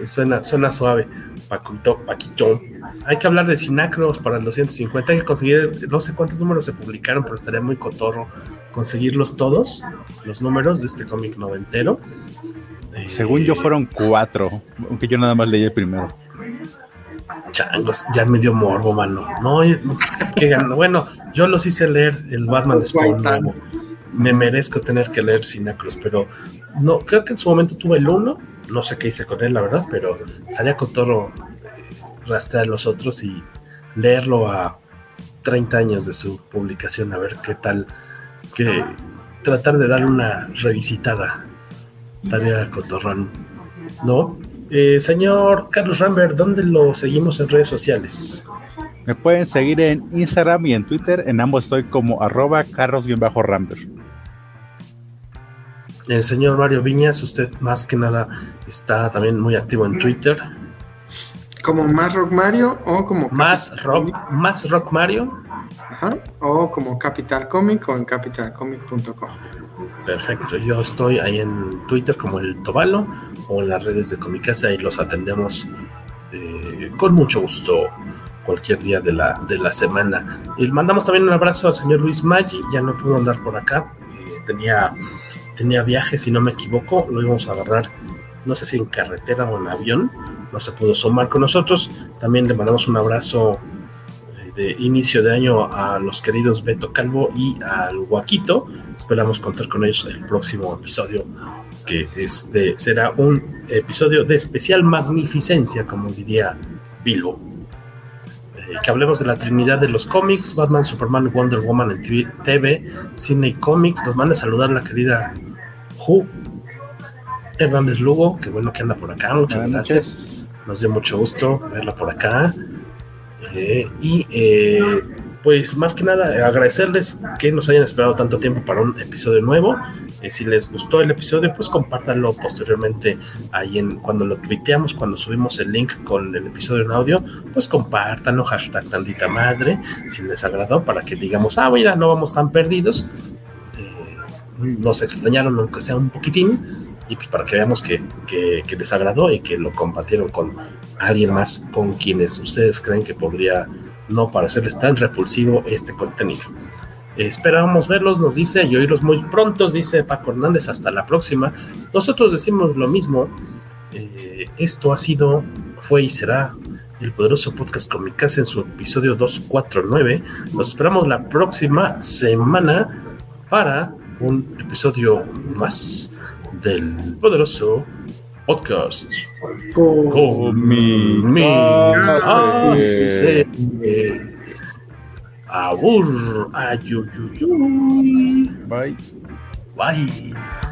Suena, suena suave. Paquito, Paquito. Hay que hablar de Sinacros para los 150. Hay que conseguir, no sé cuántos números se publicaron, pero estaría muy cotorro conseguirlos todos, los números de este cómic noventero. Según yo fueron cuatro, aunque yo nada más leí el primero. Changos, ya me dio morbo, mano. No, qué Bueno, yo los hice leer el Batman Spawn nuevo. Me merezco tener que leer Sinacros, pero no, creo que en su momento tuve el uno. No sé qué hice con él, la verdad, pero salía con todo rastrear los otros y leerlo a 30 años de su publicación, a ver qué tal, que tratar de darle una revisitada Tarea Cotorrón. ¿No? Eh, señor Carlos Rambert, ¿dónde lo seguimos en redes sociales? Me pueden seguir en Instagram y en Twitter. En ambos estoy como arroba carlos-rambert. El señor Mario Viñas, usted más que nada está también muy activo en Twitter. ¿Como más Rock Mario o como más Rock, más Rock Mario? O como Capital Comic o en capitalcomic.com. Perfecto, yo estoy ahí en Twitter como el Tobalo o en las redes de Comicasa y los atendemos eh, con mucho gusto cualquier día de la, de la semana. Y mandamos también un abrazo al señor Luis Maggi, ya no pudo andar por acá, eh, tenía, tenía viaje, si no me equivoco, lo íbamos a agarrar, no sé si en carretera o en avión, no se pudo sumar con nosotros. También le mandamos un abrazo de inicio de año a los queridos Beto Calvo y al Guaquito. Esperamos contar con ellos el próximo episodio, que este será un episodio de especial magnificencia, como diría Bilbo. Eh, que hablemos de la trinidad de los cómics, Batman, Superman, Wonder Woman en TV, cine y cómics. Nos manda a saludar la querida Ju Hernández Lugo, que bueno que anda por acá, muchas gracias. Nos dio mucho gusto verla por acá. Eh, y eh, pues más que nada agradecerles que nos hayan esperado tanto tiempo para un episodio nuevo. Eh, si les gustó el episodio, pues compártanlo posteriormente ahí en cuando lo tuiteamos, cuando subimos el link con el episodio en audio, pues compártanlo, hashtag tantita madre, si les agradó, para que digamos, ah, mira, no vamos tan perdidos. nos extrañaron, aunque sea un poquitín y pues para que veamos que, les agradó y que lo compartieron con alguien más con quienes ustedes creen que podría no parecerles tan repulsivo este contenido. esperamos verlos, nos dice, y oírlos muy pronto, dice Paco Hernández, hasta la próxima. Nosotros decimos lo mismo. Eh, esto ha sido, fue y será el poderoso podcast Comicase en su episodio 249. Nos esperamos la próxima semana para un episodio más del poderoso podcast. Mi Abur. Ayuyuyuy. Bye. Bye.